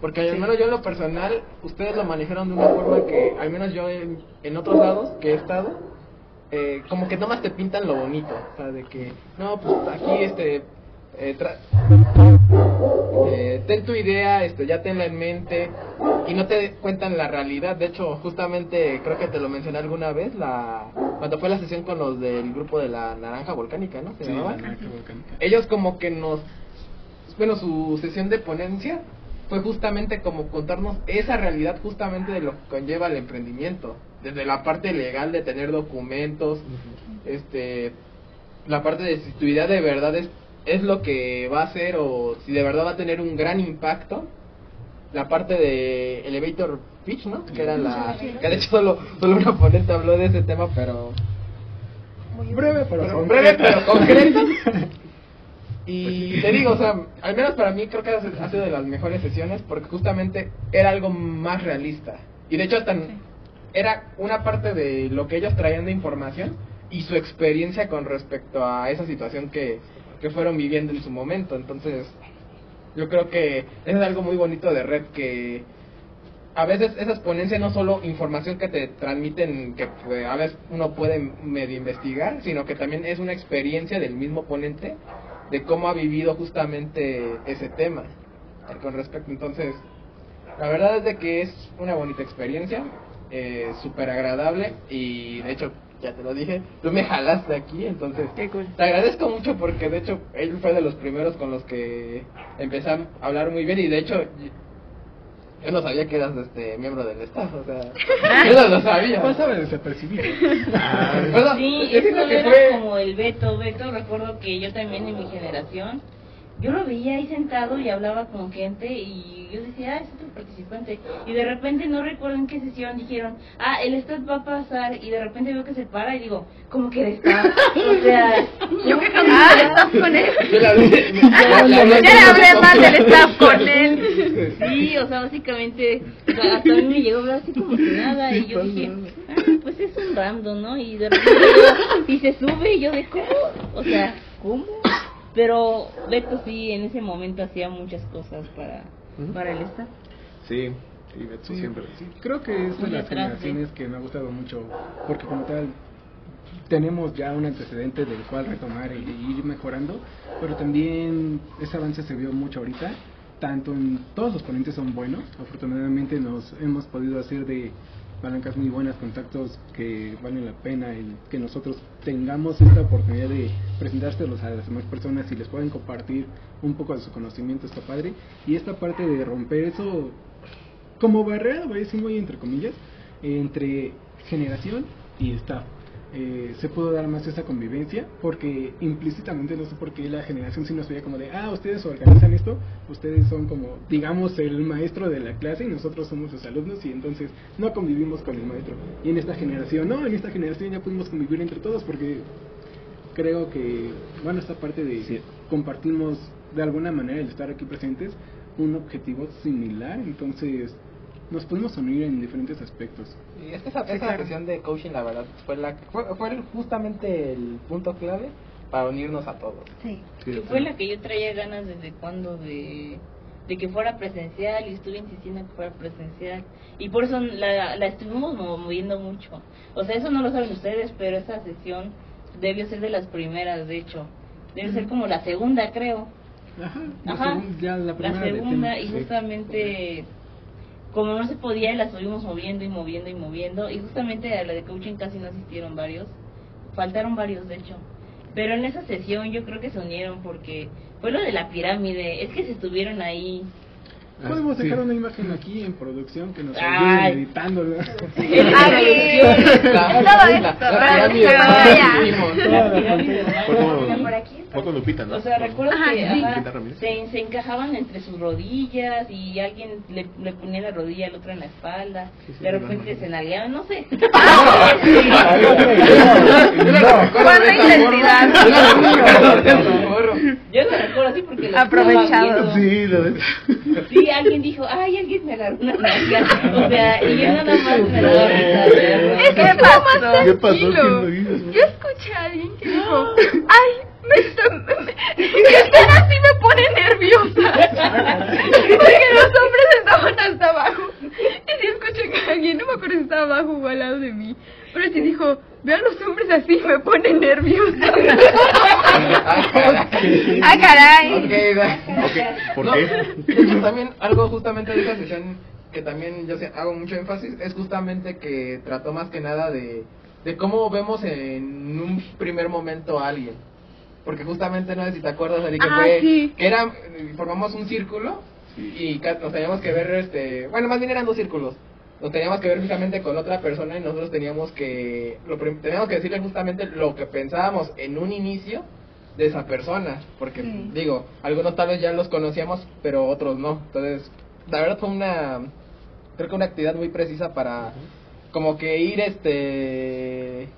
Porque al menos yo en lo personal, ustedes lo manejaron de una forma que al menos yo en, en otros lados que he estado eh, como que nomás te pintan lo bonito, o sea, de que no, pues aquí este eh, tra- eh, ten tu idea, este, ya tenla en mente y no te cuentan la realidad. De hecho, justamente creo que te lo mencioné alguna vez, la cuando fue la sesión con los del grupo de la Naranja Volcánica, ¿no? ¿Se Sí, llamaba? volcánica. Ellos como que nos, bueno, su sesión de ponencia fue justamente como contarnos esa realidad justamente de lo que conlleva el emprendimiento, desde la parte legal de tener documentos, este, la parte de si tu idea de verdad es, es lo que va a hacer o si de verdad va a tener un gran impacto, la parte de elevator pitch, ¿no? Que era la, que de hecho solo, solo una ponente habló de ese tema, pero Breve, pero, breve pero concreta. Y te digo, o sea, al menos para mí creo que ha ha sido de las mejores sesiones porque justamente era algo más realista. Y de hecho hasta era una parte de lo que ellos traían de información y su experiencia con respecto a esa situación que, que fueron viviendo en su momento. Entonces, yo creo que eso es algo muy bonito de Red que a veces esas ponencias no solo información que te transmiten que pues, a veces uno puede medio investigar, sino que también es una experiencia del mismo ponente de cómo ha vivido justamente ese tema eh, con respecto. Entonces, la verdad es de que es una bonita experiencia, eh, súper agradable y de hecho, ya te lo dije, tú me jalaste aquí, entonces Qué cool. te agradezco mucho porque de hecho él fue de los primeros con los que empecé a hablar muy bien y de hecho yo no sabía que eras este miembro del staff, o sea, yo no lo sabía. Pasaba desapercibido. Bueno, Sí, yo eso siento que era fue como el Beto. Beto, recuerdo que yo también en mi generación, yo lo veía ahí sentado y hablaba con gente y yo decía, ah, es otro participante. Y de repente, no recuerdo en qué sesión, dijeron, ah, el staff va a pasar y de repente veo que se para y digo, ¿cómo que el staff? O sea, Yo que ah, estás con él. Yo le hablé más del staff con él. Sí, o sea, básicamente, o sea, hasta a mí me llegó a hablar así como que nada, y yo dije, ah, pues es un random, ¿no? Y de repente yo- y se sube, y yo de, ¿cómo? O sea, ¿cómo? Pero Beto sí, en ese momento hacía muchas cosas para, para el staff. Sí, sí, Sí, siempre. sí, creo que es de Muy las generaciones que me ha gustado mucho, porque como tal tenemos ya un antecedente del cual retomar e ir mejorando, pero también ese avance se vio mucho ahorita, tanto en todos los ponentes son buenos, afortunadamente nos hemos podido hacer de palancas muy buenas, contactos que valen la pena el que nosotros tengamos esta oportunidad de presentárselos a las demás personas y les pueden compartir un poco de su conocimiento, está padre, y esta parte de romper eso como barrera, voy a decir muy entre comillas, entre generación y staff. Eh, se pudo dar más esa convivencia porque implícitamente no sé por qué la generación sí nos veía como de ah ustedes organizan esto ustedes son como digamos el maestro de la clase y nosotros somos los alumnos y entonces no convivimos con el maestro y en esta generación no en esta generación ya pudimos convivir entre todos porque creo que bueno esta parte de compartimos de alguna manera el estar aquí presentes un objetivo similar, entonces nos pudimos unir en diferentes aspectos. Y es que esa, esa sesión de coaching, la verdad, fue, la, fue, fue justamente el punto clave para unirnos a todos. Sí. Que fue la que yo traía ganas desde cuando de, de que fuera presencial y estuve insistiendo en que fuera presencial. Y por eso la, la estuvimos mo- moviendo mucho. O sea, eso no lo saben ustedes, pero esa sesión debió ser de las primeras, de hecho. Debe ser como la segunda, creo. Ajá, la Ajá, segun- ya la primera segunda y sí. justamente como no se podía la estuvimos moviendo y moviendo y moviendo. Y justamente a la de coaching casi no asistieron varios. Faltaron varios de hecho. Pero en esa sesión yo creo que se unieron porque fue lo de la pirámide. Es que se estuvieron ahí Podemos sí. dejar una imagen aquí en producción que nos Ay. ayuden editándolo. Ah, con Lupita, ¿no? O sea, recuerdo que sí. ajá, se, se encajaban entre sus rodillas y alguien le, le ponía la rodilla al otro en la espalda. Sí, sí, de sí, repente sí. se nalgueaban, no sé. ¿Cuánta intensidad? Yo lo recuerdo así porque lo Aprovechado. estaba viendo. Sí, la de... Sí, alguien dijo, ay, alguien me agarró una nalga. O sea, y yo nada más me verlo. ¿Qué pasó? ¿Qué pasó? Tranquilo. ¿Quién lo hizo? Yo escuché a alguien que dijo, ay, me está, me, me- que estén así me pone nerviosa. Porque los hombres estaban hasta abajo. Y sí escuché que alguien, no me acuerdo si estaba abajo o al lado de mí, pero sí dijo, vean los hombres así, me ponen nerviosa. ah, caray. Ok, da- Ok, ¿Por No, qué? de también algo justamente de esa sesión que también yo sé- hago mucho énfasis es justamente que trató más que nada de, de cómo vemos en un primer momento a alguien. Porque justamente, no sé si te acuerdas, Ari, que Ah, fue, sí. que era, formamos un círculo y nos teníamos que ver, este, bueno, más bien eran dos círculos. Nos teníamos que ver fijamente con otra persona y nosotros teníamos que, lo teníamos que decirle justamente lo que pensábamos en un inicio de esa persona, porque Sí. digo, algunos tal vez ya los conocíamos, pero otros no. Entonces, la verdad fue una, creo que una actividad muy precisa para, como que ir, este,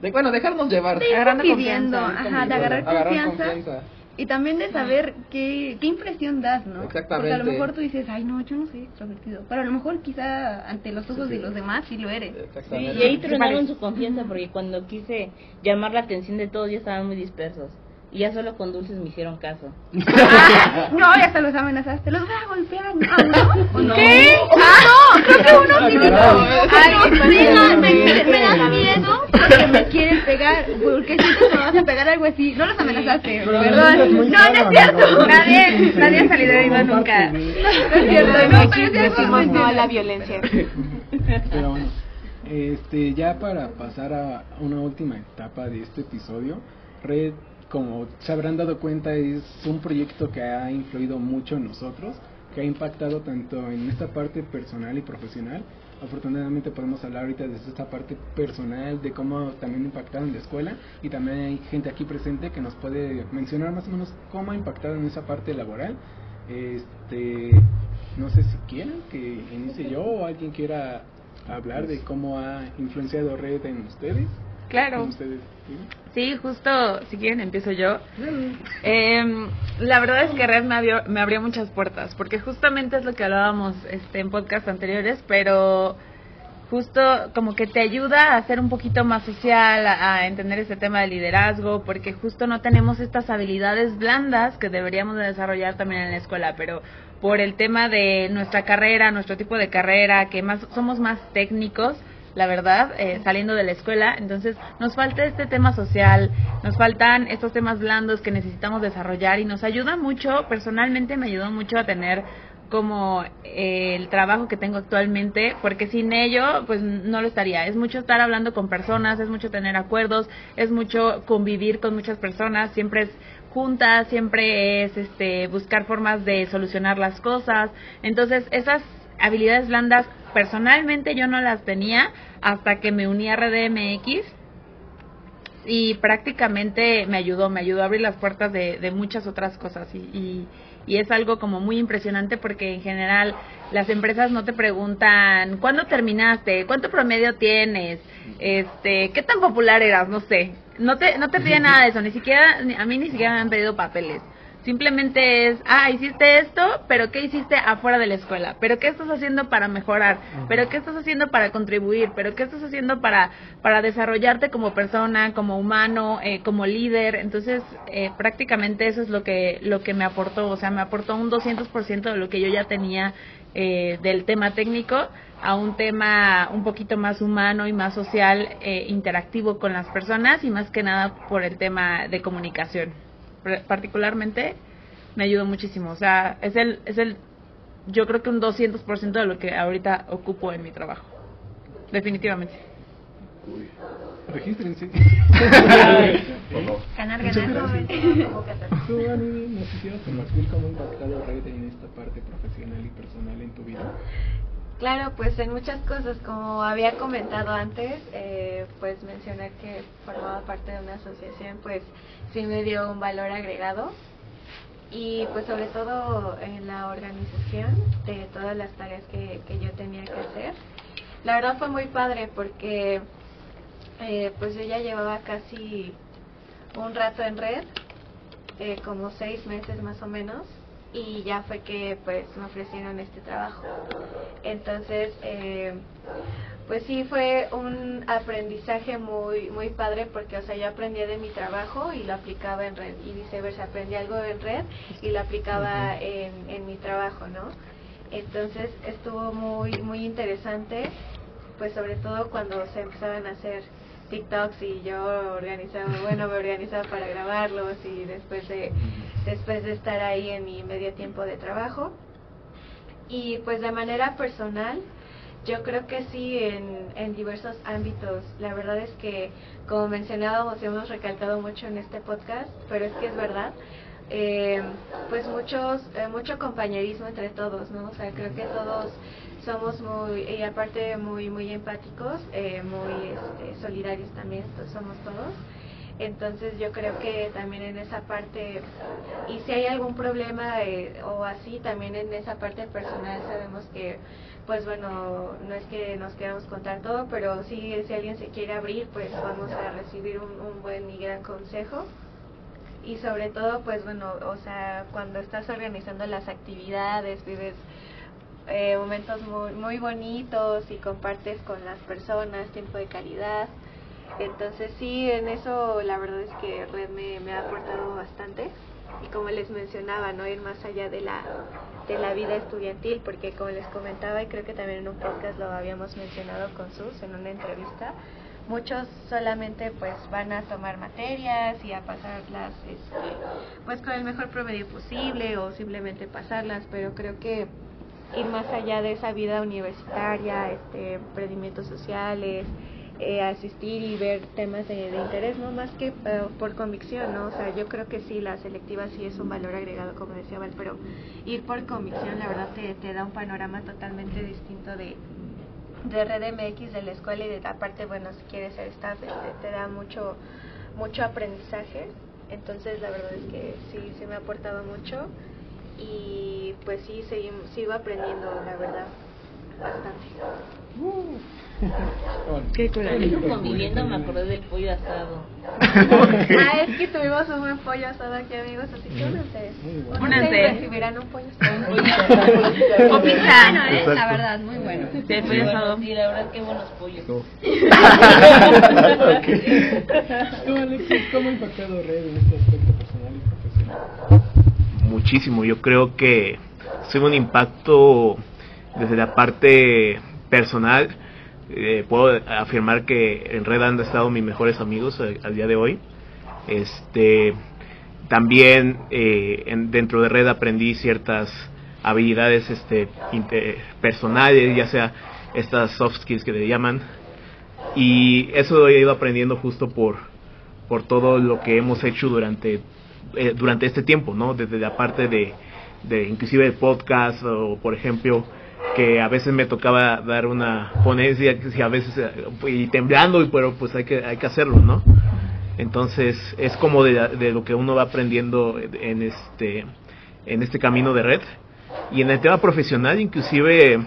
de, bueno, dejarnos llevar. De ir conviviendo, ajá, de agarrar confianza. confianza. Y también de saber qué, qué impresión das, ¿no? Exactamente. Porque a lo mejor tú dices, ay, no, yo no soy extrovertido. Pero a lo mejor quizá ante los ojos de los demás sí lo eres. Sí, Exactamente. y ahí tronaron su confianza porque cuando quise llamar la atención de todos ya estaban muy dispersos. Y ya solo con dulces me hicieron caso. Ah, no, ya hasta los amenazaste. Los voy a golpear, ¿no? No. ¿Qué? Ah, no, creo que uno sí. Ay, me, da- me, me da miedo porque me quieren pegar. Porque si te vas a pegar algo así. No los amenazaste, perdón. No, no es cierto. Nadie, nadie ha salido herido nunca. No es cierto, no, pero Decimos no a la violencia. Pero bueno, este, ya para pasar a una última etapa de este episodio, Red, como se habrán dado cuenta, es un proyecto que ha influido mucho en nosotros, que ha impactado tanto en esta parte personal y profesional. Afortunadamente podemos hablar ahorita desde esta parte personal, de cómo también ha impactado en la escuela, y también hay gente aquí presente que nos puede mencionar más o menos cómo ha impactado en esa parte laboral. Este, no sé si quieren que inicie yo o alguien quiera hablar de cómo ha influenciado Red en ustedes. Claro. En ustedes, ¿sí? Sí, justo, si quieren empiezo yo. Eh, la verdad es que Red me abrió, me abrió muchas puertas, porque justamente es lo que hablábamos este, en podcast anteriores, pero justo como que te ayuda a ser un poquito más social, a, a entender este tema de liderazgo, porque justo no tenemos estas habilidades blandas que deberíamos de desarrollar también en la escuela, pero por el tema de nuestra carrera, nuestro tipo de carrera, que más somos más técnicos, la verdad, eh, saliendo de la escuela. Entonces, nos falta este tema social, nos faltan estos temas blandos que necesitamos desarrollar y nos ayuda mucho, personalmente me ayudó mucho a tener como eh, el trabajo que tengo actualmente, porque sin ello, pues no lo estaría. Es mucho estar hablando con personas, es mucho tener acuerdos, es mucho convivir con muchas personas, siempre es juntas, siempre es este buscar formas de solucionar las cosas. Entonces, esas habilidades blandas personalmente yo no las tenía hasta que me uní a RDMX y prácticamente me ayudó, me ayudó a abrir las puertas de, muchas otras cosas y, y, y es algo como muy impresionante porque en general las empresas no te preguntan cuándo terminaste, cuánto promedio tienes, este, qué tan popular eras, no sé, no te, no te piden nada de eso, ni siquiera, a mí ni siquiera me han pedido papeles. Simplemente es, ah, hiciste esto, pero ¿qué hiciste afuera de la escuela? ¿Pero qué estás haciendo para mejorar? ¿Pero qué estás haciendo para contribuir? ¿Pero qué estás haciendo para, para desarrollarte como persona, como humano, eh, como líder? Entonces, eh, prácticamente eso es lo que, lo que me aportó, o sea, me aportó un 200% de lo que yo ya tenía eh, del tema técnico a un tema un poquito más humano y más social, eh, interactivo con las personas y más que nada por el tema de comunicación. Particularmente me ayudó muchísimo, o sea, es el, es el, yo creo que un 200% de lo que ahorita ocupo en mi trabajo, definitivamente. Regístrense. Ganar, ganar. Tú, ¿nos quisieras compartir cómo ha impactado Red en esta parte profesional y personal en tu vida? Claro, pues en muchas cosas, como había comentado antes, eh, pues mencionar que formaba parte de una asociación, pues sí me dio un valor agregado y pues sobre todo en la organización de todas las tareas que, que yo tenía que hacer. La verdad fue muy padre porque eh, pues yo ya llevaba casi un rato en red, eh, como seis meses más o menos, y ya fue que pues me ofrecieron este trabajo. Entonces, eh, pues sí fue un aprendizaje muy muy padre porque o sea yo aprendía de mi trabajo y lo aplicaba en red y viceversa. Aprendí algo en red y lo aplicaba en, en mi trabajo no entonces estuvo muy muy interesante pues sobre todo cuando se empezaban a hacer TikToks y yo organizaba bueno me organizaba para grabarlos y después de después de estar ahí en mi medio tiempo de trabajo y pues de manera personal yo creo que sí, en, en diversos ámbitos. La verdad es que, como mencionábamos hemos recalcado mucho en este podcast, pero es que es verdad, eh, pues muchos, eh, mucho compañerismo entre todos, ¿no? O sea, creo que todos somos muy, y aparte muy, muy empáticos, eh, muy este, solidarios también, somos todos. Entonces yo creo que también en esa parte, y si hay algún problema eh, o así, también en esa parte personal sabemos que, pues bueno, no es que nos queramos contar todo, pero sí, si alguien se quiere abrir, pues vamos a recibir un, un buen y gran consejo. Y sobre todo, pues bueno, o sea, cuando estás organizando las actividades, vives eh, momentos muy, muy bonitos y compartes con las personas tiempo de calidad. Entonces sí, en eso la verdad es que Red me, ha aportado bastante y como les mencionaba, no ir más allá de la, de la vida estudiantil, porque como les comentaba y creo que también en un podcast lo habíamos mencionado con Sus en una entrevista, muchos solamente pues van a tomar materias y a pasarlas este, pues con el mejor promedio posible o simplemente pasarlas, pero creo que ir más allá de esa vida universitaria, este, emprendimientos sociales, eh, asistir y ver temas de, interés, no más que eh, por convicción, ¿no? O sea, yo creo que sí, la selectiva sí es un valor agregado, como decía Val, pero ir por convicción, la verdad, te, te da un panorama totalmente distinto de, de Red MX, de la escuela y de aparte, bueno, si quieres ser staff, este, te da mucho, mucho aprendizaje. Entonces, la verdad es que sí, sí me ha aportado mucho y pues sí, seguimos, sigo aprendiendo, la verdad, bastante. Qué cool. Conviviendo me acordé del pollo asado. ah, es que tuvimos un buen pollo asado aquí, amigos, así que únanse. Únanse. Recibirán un pollo asado. O pizza. Bueno, ¿eh? La verdad, muy bueno. Sí, pollo asado. Sí, la verdad, qué buenos pollos. Tú, Alexis, ¿cómo ha impactado Red en este aspecto personal y profesional? muchísimo. Yo creo que tuvo un impacto desde la parte personal. Eh, puedo afirmar que en Red han estado mis mejores amigos eh, al día de hoy. Este, también eh, en- dentro de Red aprendí ciertas habilidades este, personales, ya sea estas soft skills que le llaman. Y eso lo he ido aprendiendo justo por, por todo lo que hemos hecho durante durante este tiempo, ¿no? Desde la parte de, de inclusive el podcast o por ejemplo que a veces me tocaba dar una ponencia sí, a veces eh, y temblando y pero pues hay que hay que hacerlo, ¿no? Entonces es como de, lo que uno va aprendiendo en este en este camino de red y en el tema profesional inclusive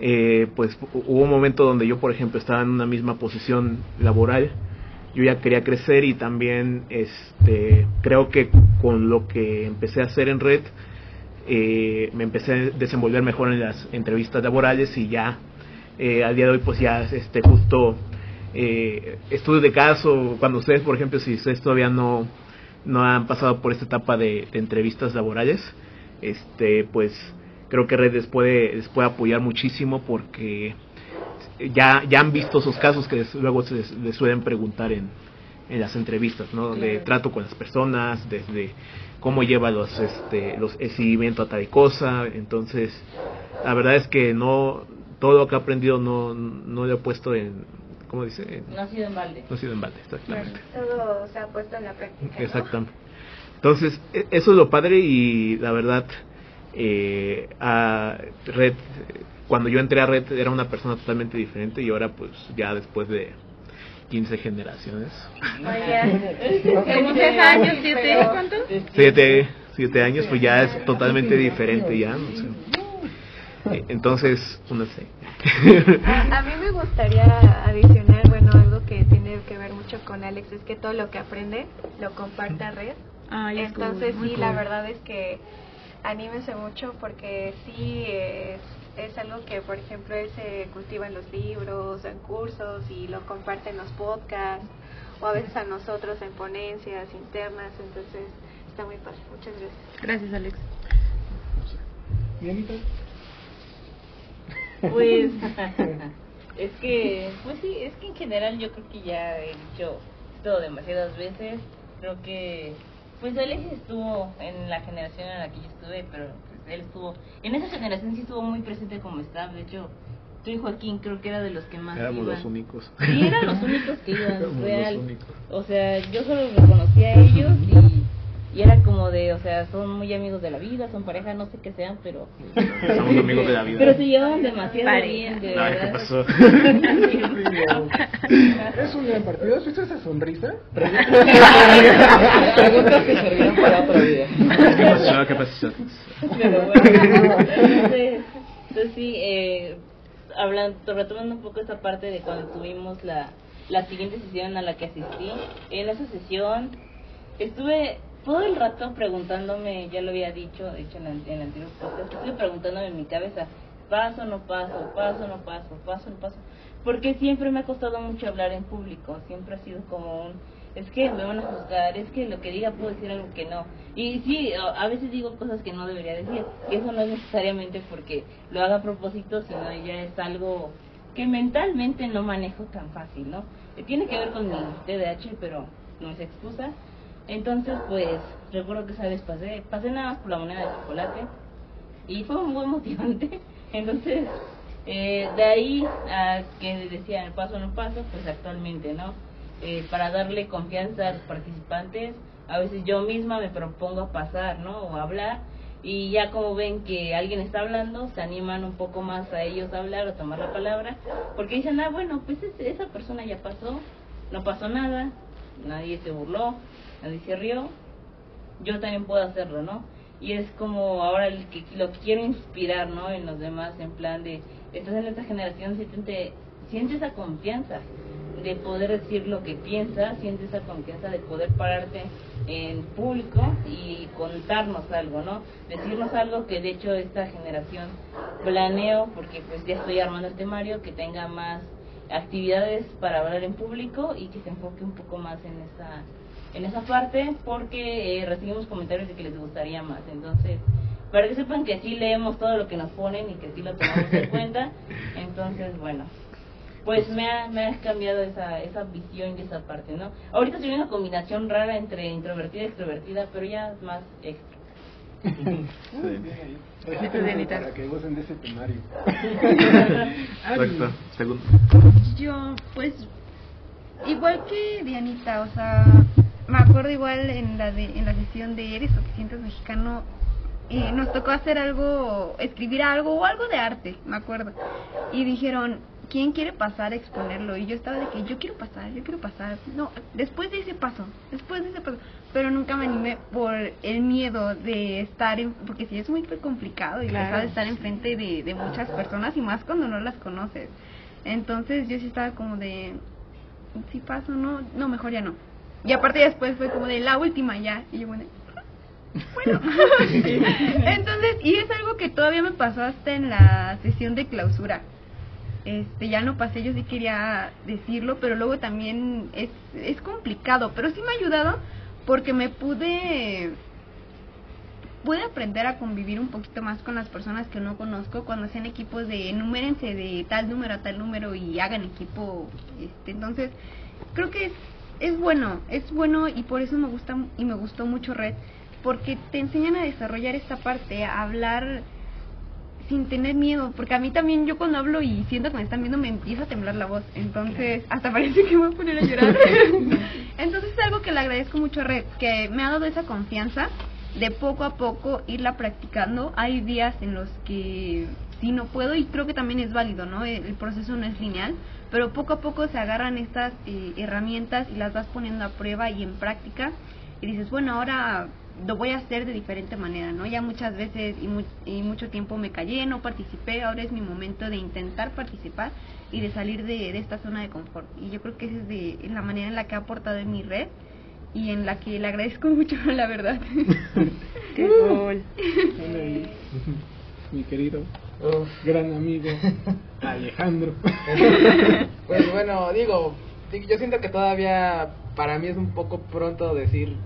eh, pues hu- hubo un momento donde yo por ejemplo estaba en una misma posición laboral yo ya quería crecer y también este creo que con lo que empecé a hacer en red, eh, me empecé a desenvolver mejor en las entrevistas laborales y ya eh, al día de hoy pues ya este justo eh, estudios de caso, cuando ustedes por ejemplo si ustedes todavía no, no han pasado por esta etapa de, de entrevistas laborales, este pues creo que Red les puede, les puede apoyar muchísimo porque ya, ya han visto esos casos que les- luego se les, les suelen preguntar en, en las entrevistas, ¿no? De trato con las personas, desde cómo lleva los, este, los, el seguimiento a tal cosa. Entonces, la verdad es que no, todo lo que he aprendido no, no lo he puesto en, ¿cómo dice? En- No ha sido en balde. no ha sido en balde, exactamente. Todo se ha puesto en la práctica. ¿no? Exactamente. Entonces, e- eso es lo padre y la verdad, eh, a Red, cuando yo entré a Red era una persona totalmente diferente y ahora pues ya después de 15 generaciones, En 10 años, 7, ¿cuántos? 7, siete años, pues ya es totalmente diferente ya. no sé. Eh, Entonces, no sé. A, a mí me gustaría adicionar, bueno, algo que tiene que ver mucho con Alex, es que todo lo que aprende lo comparte a red. Ay, es cool, Entonces muy sí, cool. la verdad es que anímense mucho porque sí es, es algo que, por ejemplo, él se cultiva en los libros, en cursos y lo comparte en los podcasts o a veces a nosotros en ponencias internas, entonces está muy padre. Muchas gracias. Gracias, Alex. Pues es que, pues sí, es que en general yo creo que ya he dicho esto demasiadas veces. Creo que, pues Alex estuvo en la generación en la que yo estuve, pero él estuvo, en esa generación sí estuvo muy presente como staff. De hecho, tú y Joaquín creo que era de los que más Éramos iban. los únicos. Sí, eran los únicos que iban, real. únicos. O sea, yo solo los a ellos y, y era como de, o sea, son muy amigos de la vida, son pareja, no sé qué sean, pero... Somos amigos de la vida. Pero se llevaban demasiado bien, de Ay, ¿qué verdad. pasó? Es un gran partido. ¿Has visto esa sonrisa? Preguntas que servirán para otro día. ¿Qué pasó? ¿Qué pasó? Pero bueno, entonces, entonces sí, eh, hablando, retomando un poco esta parte de cuando tuvimos la, la siguiente sesión a la que asistí, en esa sesión estuve todo el rato preguntándome, ya lo había dicho, de hecho en, el- en el anterior podcast, estuve preguntándome en mi cabeza, paso, no paso, paso, no paso, paso, no paso, porque siempre me ha costado mucho hablar en público, siempre ha sido como un, es que me van a juzgar, es que lo que diga puedo decir algo que no, y sí, a veces digo cosas que no debería decir, y eso no es necesariamente porque lo haga a propósito, sino ya es algo que mentalmente no manejo tan fácil, ¿no? Eh, Tiene que ver con mi TDAH, pero no es excusa. Entonces, pues, recuerdo que esa vez pasé, pasé nada más por la moneda de chocolate y fue muy motivante. Entonces, eh, de ahí a que decían paso no paso, pues actualmente, ¿no? Eh, para darle confianza a los participantes, a veces yo misma me propongo a pasar, ¿no? O hablar y ya como ven que alguien está hablando, se animan un poco más a ellos a hablar o tomar la palabra, porque dicen, ah, bueno, pues esa persona ya pasó, no pasó nada, nadie se burló, nadie se yo también puedo hacerlo, ¿no? Y es como ahora el que lo quiero inspirar, ¿no? En los demás, en plan de, estás en esta generación, siente, siente esa confianza de poder decir lo que piensas, siente esa confianza de poder pararte en público y contarnos algo, ¿no? Decirnos algo que de hecho esta generación planeo, porque pues ya estoy armando el temario, que tenga más actividades para hablar en público y que se enfoque un poco más en esa en esa parte porque eh, recibimos comentarios de que les gustaría más entonces para que sepan que sí leemos todo lo que nos ponen y que sí lo tomamos en cuenta entonces bueno pues me ha, me ha cambiado esa, esa visión y esa parte, ¿no? Ahorita estoy en una combinación rara entre introvertida y extrovertida, pero ya es más extra. Regístrense Dianita. para que gocen de ese temario. Exacto. Segundo. Yo, pues, igual que Dianita, o sea, me acuerdo igual en la de, en la sesión de Eres o te sientes mexicano, eh, nos tocó hacer algo, escribir algo o algo de arte, me acuerdo. Y dijeron, ¿quién quiere pasar a exponerlo? Y yo estaba de que yo quiero pasar, yo quiero pasar. No, después de ese paso, después de ese paso. Pero nunca me animé por el miedo de estar en, porque sí es muy complicado y Claro. pesado estar enfrente de, de muchas personas y más cuando no las conoces. Entonces yo sí estaba como de, si paso, no, no, mejor ya no. Y aparte después fue como de la última ya. Y yo bueno, Bueno, entonces, y es algo que todavía me pasó hasta en la sesión de clausura. Este, ya no pasé, yo sí quería decirlo, pero luego también es, es complicado, pero sí me ha ayudado porque me pude pude aprender a convivir un poquito más con las personas que no conozco cuando hacen equipos de enumérense de tal número a tal número y hagan equipo este entonces creo que es, es bueno es bueno y por eso me gusta y me gustó mucho red porque te enseñan a desarrollar esta parte a hablar sin tener miedo, porque a mí también yo cuando hablo y siento que me están viendo me empieza a temblar la voz, entonces hasta parece que me voy a poner a llorar. entonces es algo que le agradezco mucho a Red, que me ha dado esa confianza de poco a poco irla practicando. Hay días en los que sí no puedo y creo que también es válido, ¿no? El, proceso no es lineal, pero poco a poco se agarran estas eh, herramientas y las vas poniendo a prueba y en práctica y dices, bueno, ahora lo voy a hacer de diferente manera, ¿no? Ya muchas veces y, mucho tiempo me callé, no participé, ahora es mi momento de intentar participar y de salir de, esta zona de confort. Y yo creo que esa es de, la manera en la que ha aportado en mi red y en la que le agradezco mucho, la verdad. ¡Qué gol! mi querido gran amigo Alejandro. pues bueno, digo, yo siento que todavía para mí es un poco pronto decir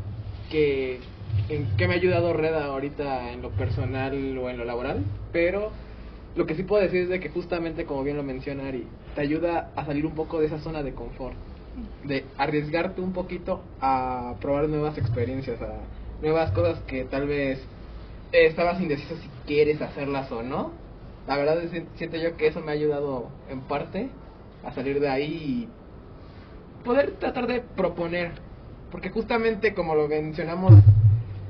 que en qué me ha ayudado Red ahorita en lo personal o en lo laboral, pero lo que sí puedo decir es de que justamente como bien lo menciona Ari, te ayuda a salir un poco de esa zona de confort, de arriesgarte un poquito a probar nuevas experiencias, a nuevas cosas que tal vez estabas indeciso si quieres hacerlas o no. La verdad es, siento yo que eso me ha ayudado en parte a salir de ahí y poder tratar de proponer, porque justamente como lo mencionamos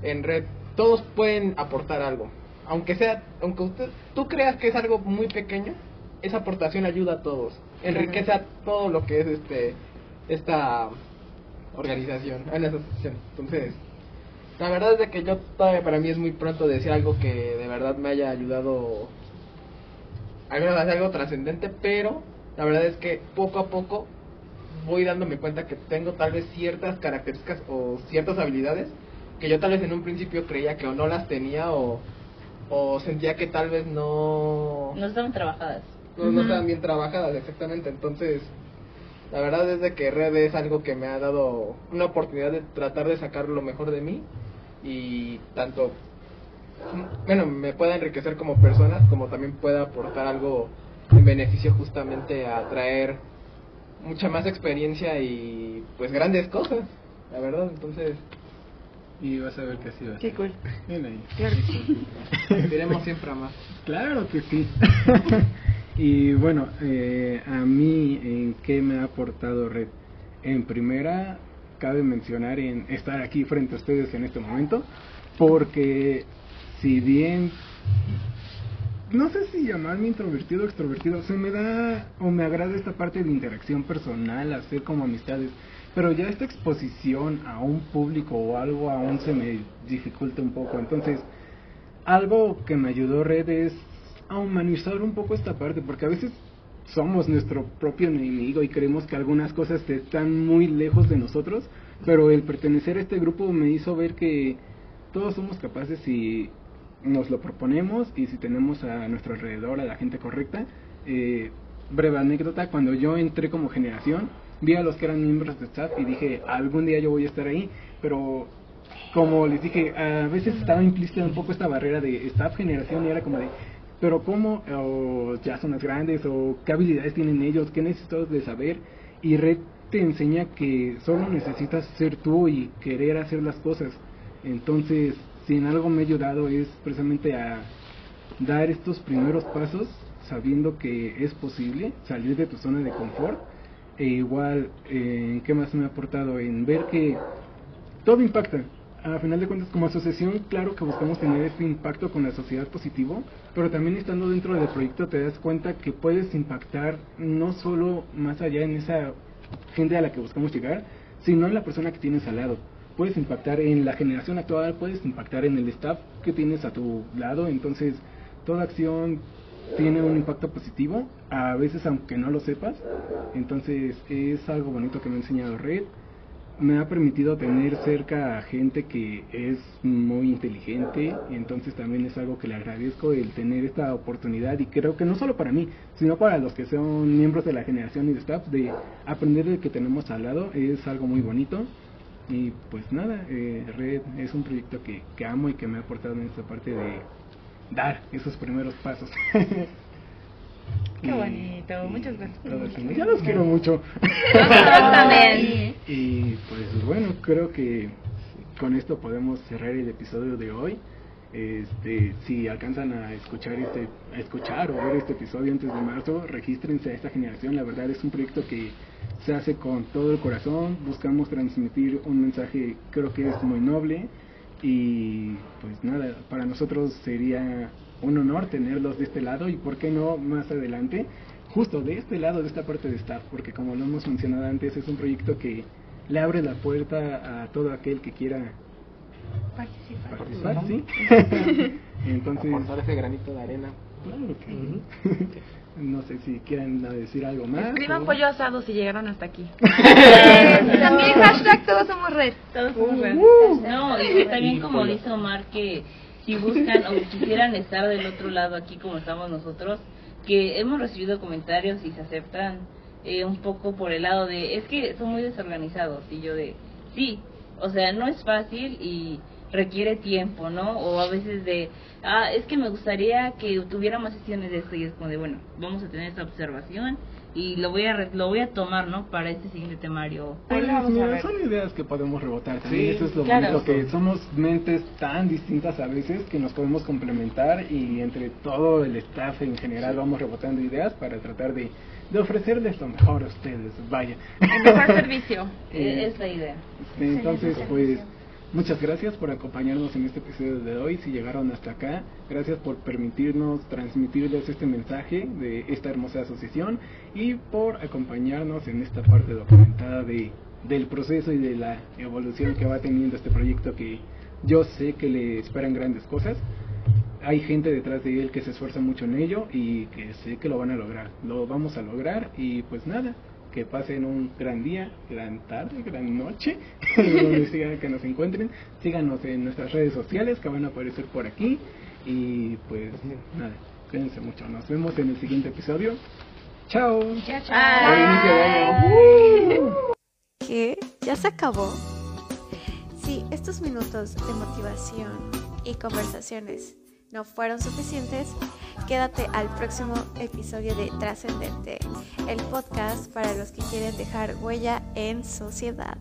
en red, todos pueden aportar algo. Aunque sea, aunque usted, tú creas que es algo muy pequeño, esa aportación ayuda a todos, enriquece a todo lo que es este esta organización, en esta asociación. Entonces, la verdad es de que yo todavía para mí es muy pronto decir algo que de verdad me haya ayudado a hacer algo trascendente, pero la verdad es que poco a poco voy dándome cuenta que tengo tal vez ciertas características o ciertas habilidades que yo tal vez en un principio creía que o no las tenía o, o sentía que tal vez no... No estaban trabajadas. No, no estaban bien trabajadas, exactamente. Entonces, la verdad es de que Red es algo que me ha dado una oportunidad de tratar de sacar lo mejor de mí y tanto, bueno, me pueda enriquecer como persona como también pueda aportar algo en beneficio justamente a traer mucha más experiencia y pues grandes cosas, la verdad. Entonces, y vas a ver que así va a Qué cool. Bien ahí. Claro sí. Siempre a más. Claro que sí. y bueno, eh, a mí, ¿en qué me ha aportado Red? En primera, cabe mencionar en estar aquí frente a ustedes en este momento, porque si bien no sé si llamarme introvertido o extrovertido, se me da o me agrada esta parte de interacción personal, hacer como amistades, pero ya esta exposición a un público o algo aún se me dificulta un poco. Entonces, algo que me ayudó Red es a humanizar un poco esta parte, porque a veces somos nuestro propio enemigo y creemos que algunas cosas están muy lejos de nosotros, pero el pertenecer a este grupo me hizo ver que todos somos capaces si nos lo proponemos y si tenemos a nuestro alrededor a la gente correcta. Eh, breve anécdota, cuando yo entré como generación, vi a los que eran miembros de staff y dije, algún día yo voy a estar ahí, pero como les dije, a veces estaba implícita un poco esta barrera de staff generación y era como de, pero ¿cómo? O ya son las grandes, o qué habilidades tienen ellos, qué necesitas de saber, y Red te enseña que solo necesitas ser tú y querer hacer las cosas. Entonces, si en algo me ha ayudado es precisamente a dar estos primeros pasos sabiendo que es posible salir de tu zona de confort e igual, ¿en qué más me ha aportado? En ver que todo impacta. A final de cuentas, como asociación, claro que buscamos tener este impacto con la sociedad positivo, pero también estando dentro del proyecto te das cuenta que puedes impactar no solo más allá en esa gente a la que buscamos llegar, sino en la persona que tienes al lado. Puedes impactar en la generación actual, puedes impactar en el staff que tienes a tu lado, entonces toda acción tiene un impacto positivo, a veces aunque no lo sepas. Entonces es algo bonito que me ha enseñado Red. me ha permitido tener cerca a gente que es muy inteligente. Entonces también es algo que le agradezco el tener esta oportunidad. Y creo que no solo para mí, sino para los que son miembros de la generación y de staff de aprender de que tenemos al lado. Es algo muy bonito y pues nada, eh, Red es un proyecto que, que amo y que me ha aportado en esta parte de dar esos primeros pasos. Qué bonito, muchas gracias. Ya los quiero mucho. también. Y pues bueno, creo que con esto podemos cerrar el episodio de hoy. Este, si alcanzan a escuchar este, a escuchar o ver este episodio antes de marzo, regístrense a esta generación. La verdad es un proyecto que se hace con todo el corazón. Buscamos transmitir un mensaje, creo que es muy noble. Y pues nada, para nosotros sería un honor tenerlos de este lado y por qué no más adelante, justo de este lado, de esta parte de staff, porque como lo hemos mencionado antes, es un proyecto que le abre la puerta a todo aquel que quiera Participar. participar, ¿sí? Entonces, Aportar ese granito de arena. claro que no sé si quieren decir algo más. Escriban o- pollo asado si llegaron hasta aquí. También hashtag todos somos red. Todos somos red. No, y también como dice Omar, que si buscan o quisieran estar del otro lado aquí como estamos nosotros, que hemos recibido comentarios y se aceptan eh, un poco por el lado de, es que son muy desorganizados, y yo de, sí, o sea, no es fácil y requiere tiempo, ¿no? O a veces de, ah, es que me gustaría que tuviera más sesiones de esto y es como de, bueno, vamos a tener esta observación y lo voy a re- lo voy a tomar, ¿no? Para este siguiente temario. Pues, mira, son ideas que podemos rebotar también. Sí, Eso es lo claro. bonito, que somos mentes tan distintas a veces que nos podemos complementar y entre todo el staff en general vamos rebotando ideas para tratar de, de ofrecerles lo mejor a ustedes. Vaya. El mejor servicio. Eh, es la idea. Entonces, pues, muchas gracias por acompañarnos en este episodio de hoy. Si llegaron hasta acá, gracias por permitirnos transmitirles este mensaje de esta hermosa asociación y por acompañarnos en esta parte documentada de, del proceso y de la evolución que va teniendo este proyecto que yo sé que le esperan grandes cosas. Hay gente detrás de él que se esfuerza mucho en ello y que sé que lo van a lograr. Lo vamos a lograr y pues nada, que pasen un gran día, gran tarde, gran noche, donde sea que nos encuentren. Síganos en nuestras redes sociales que van a aparecer por aquí. Y pues nada, cuídense mucho. Nos vemos en el siguiente episodio. Chao. De año. ¿Qué? ¿Ya se acabó? Si estos minutos de motivación y conversaciones no fueron suficientes, quédate al próximo episodio de Trascendente, el podcast para los que quieren dejar huella en sociedad.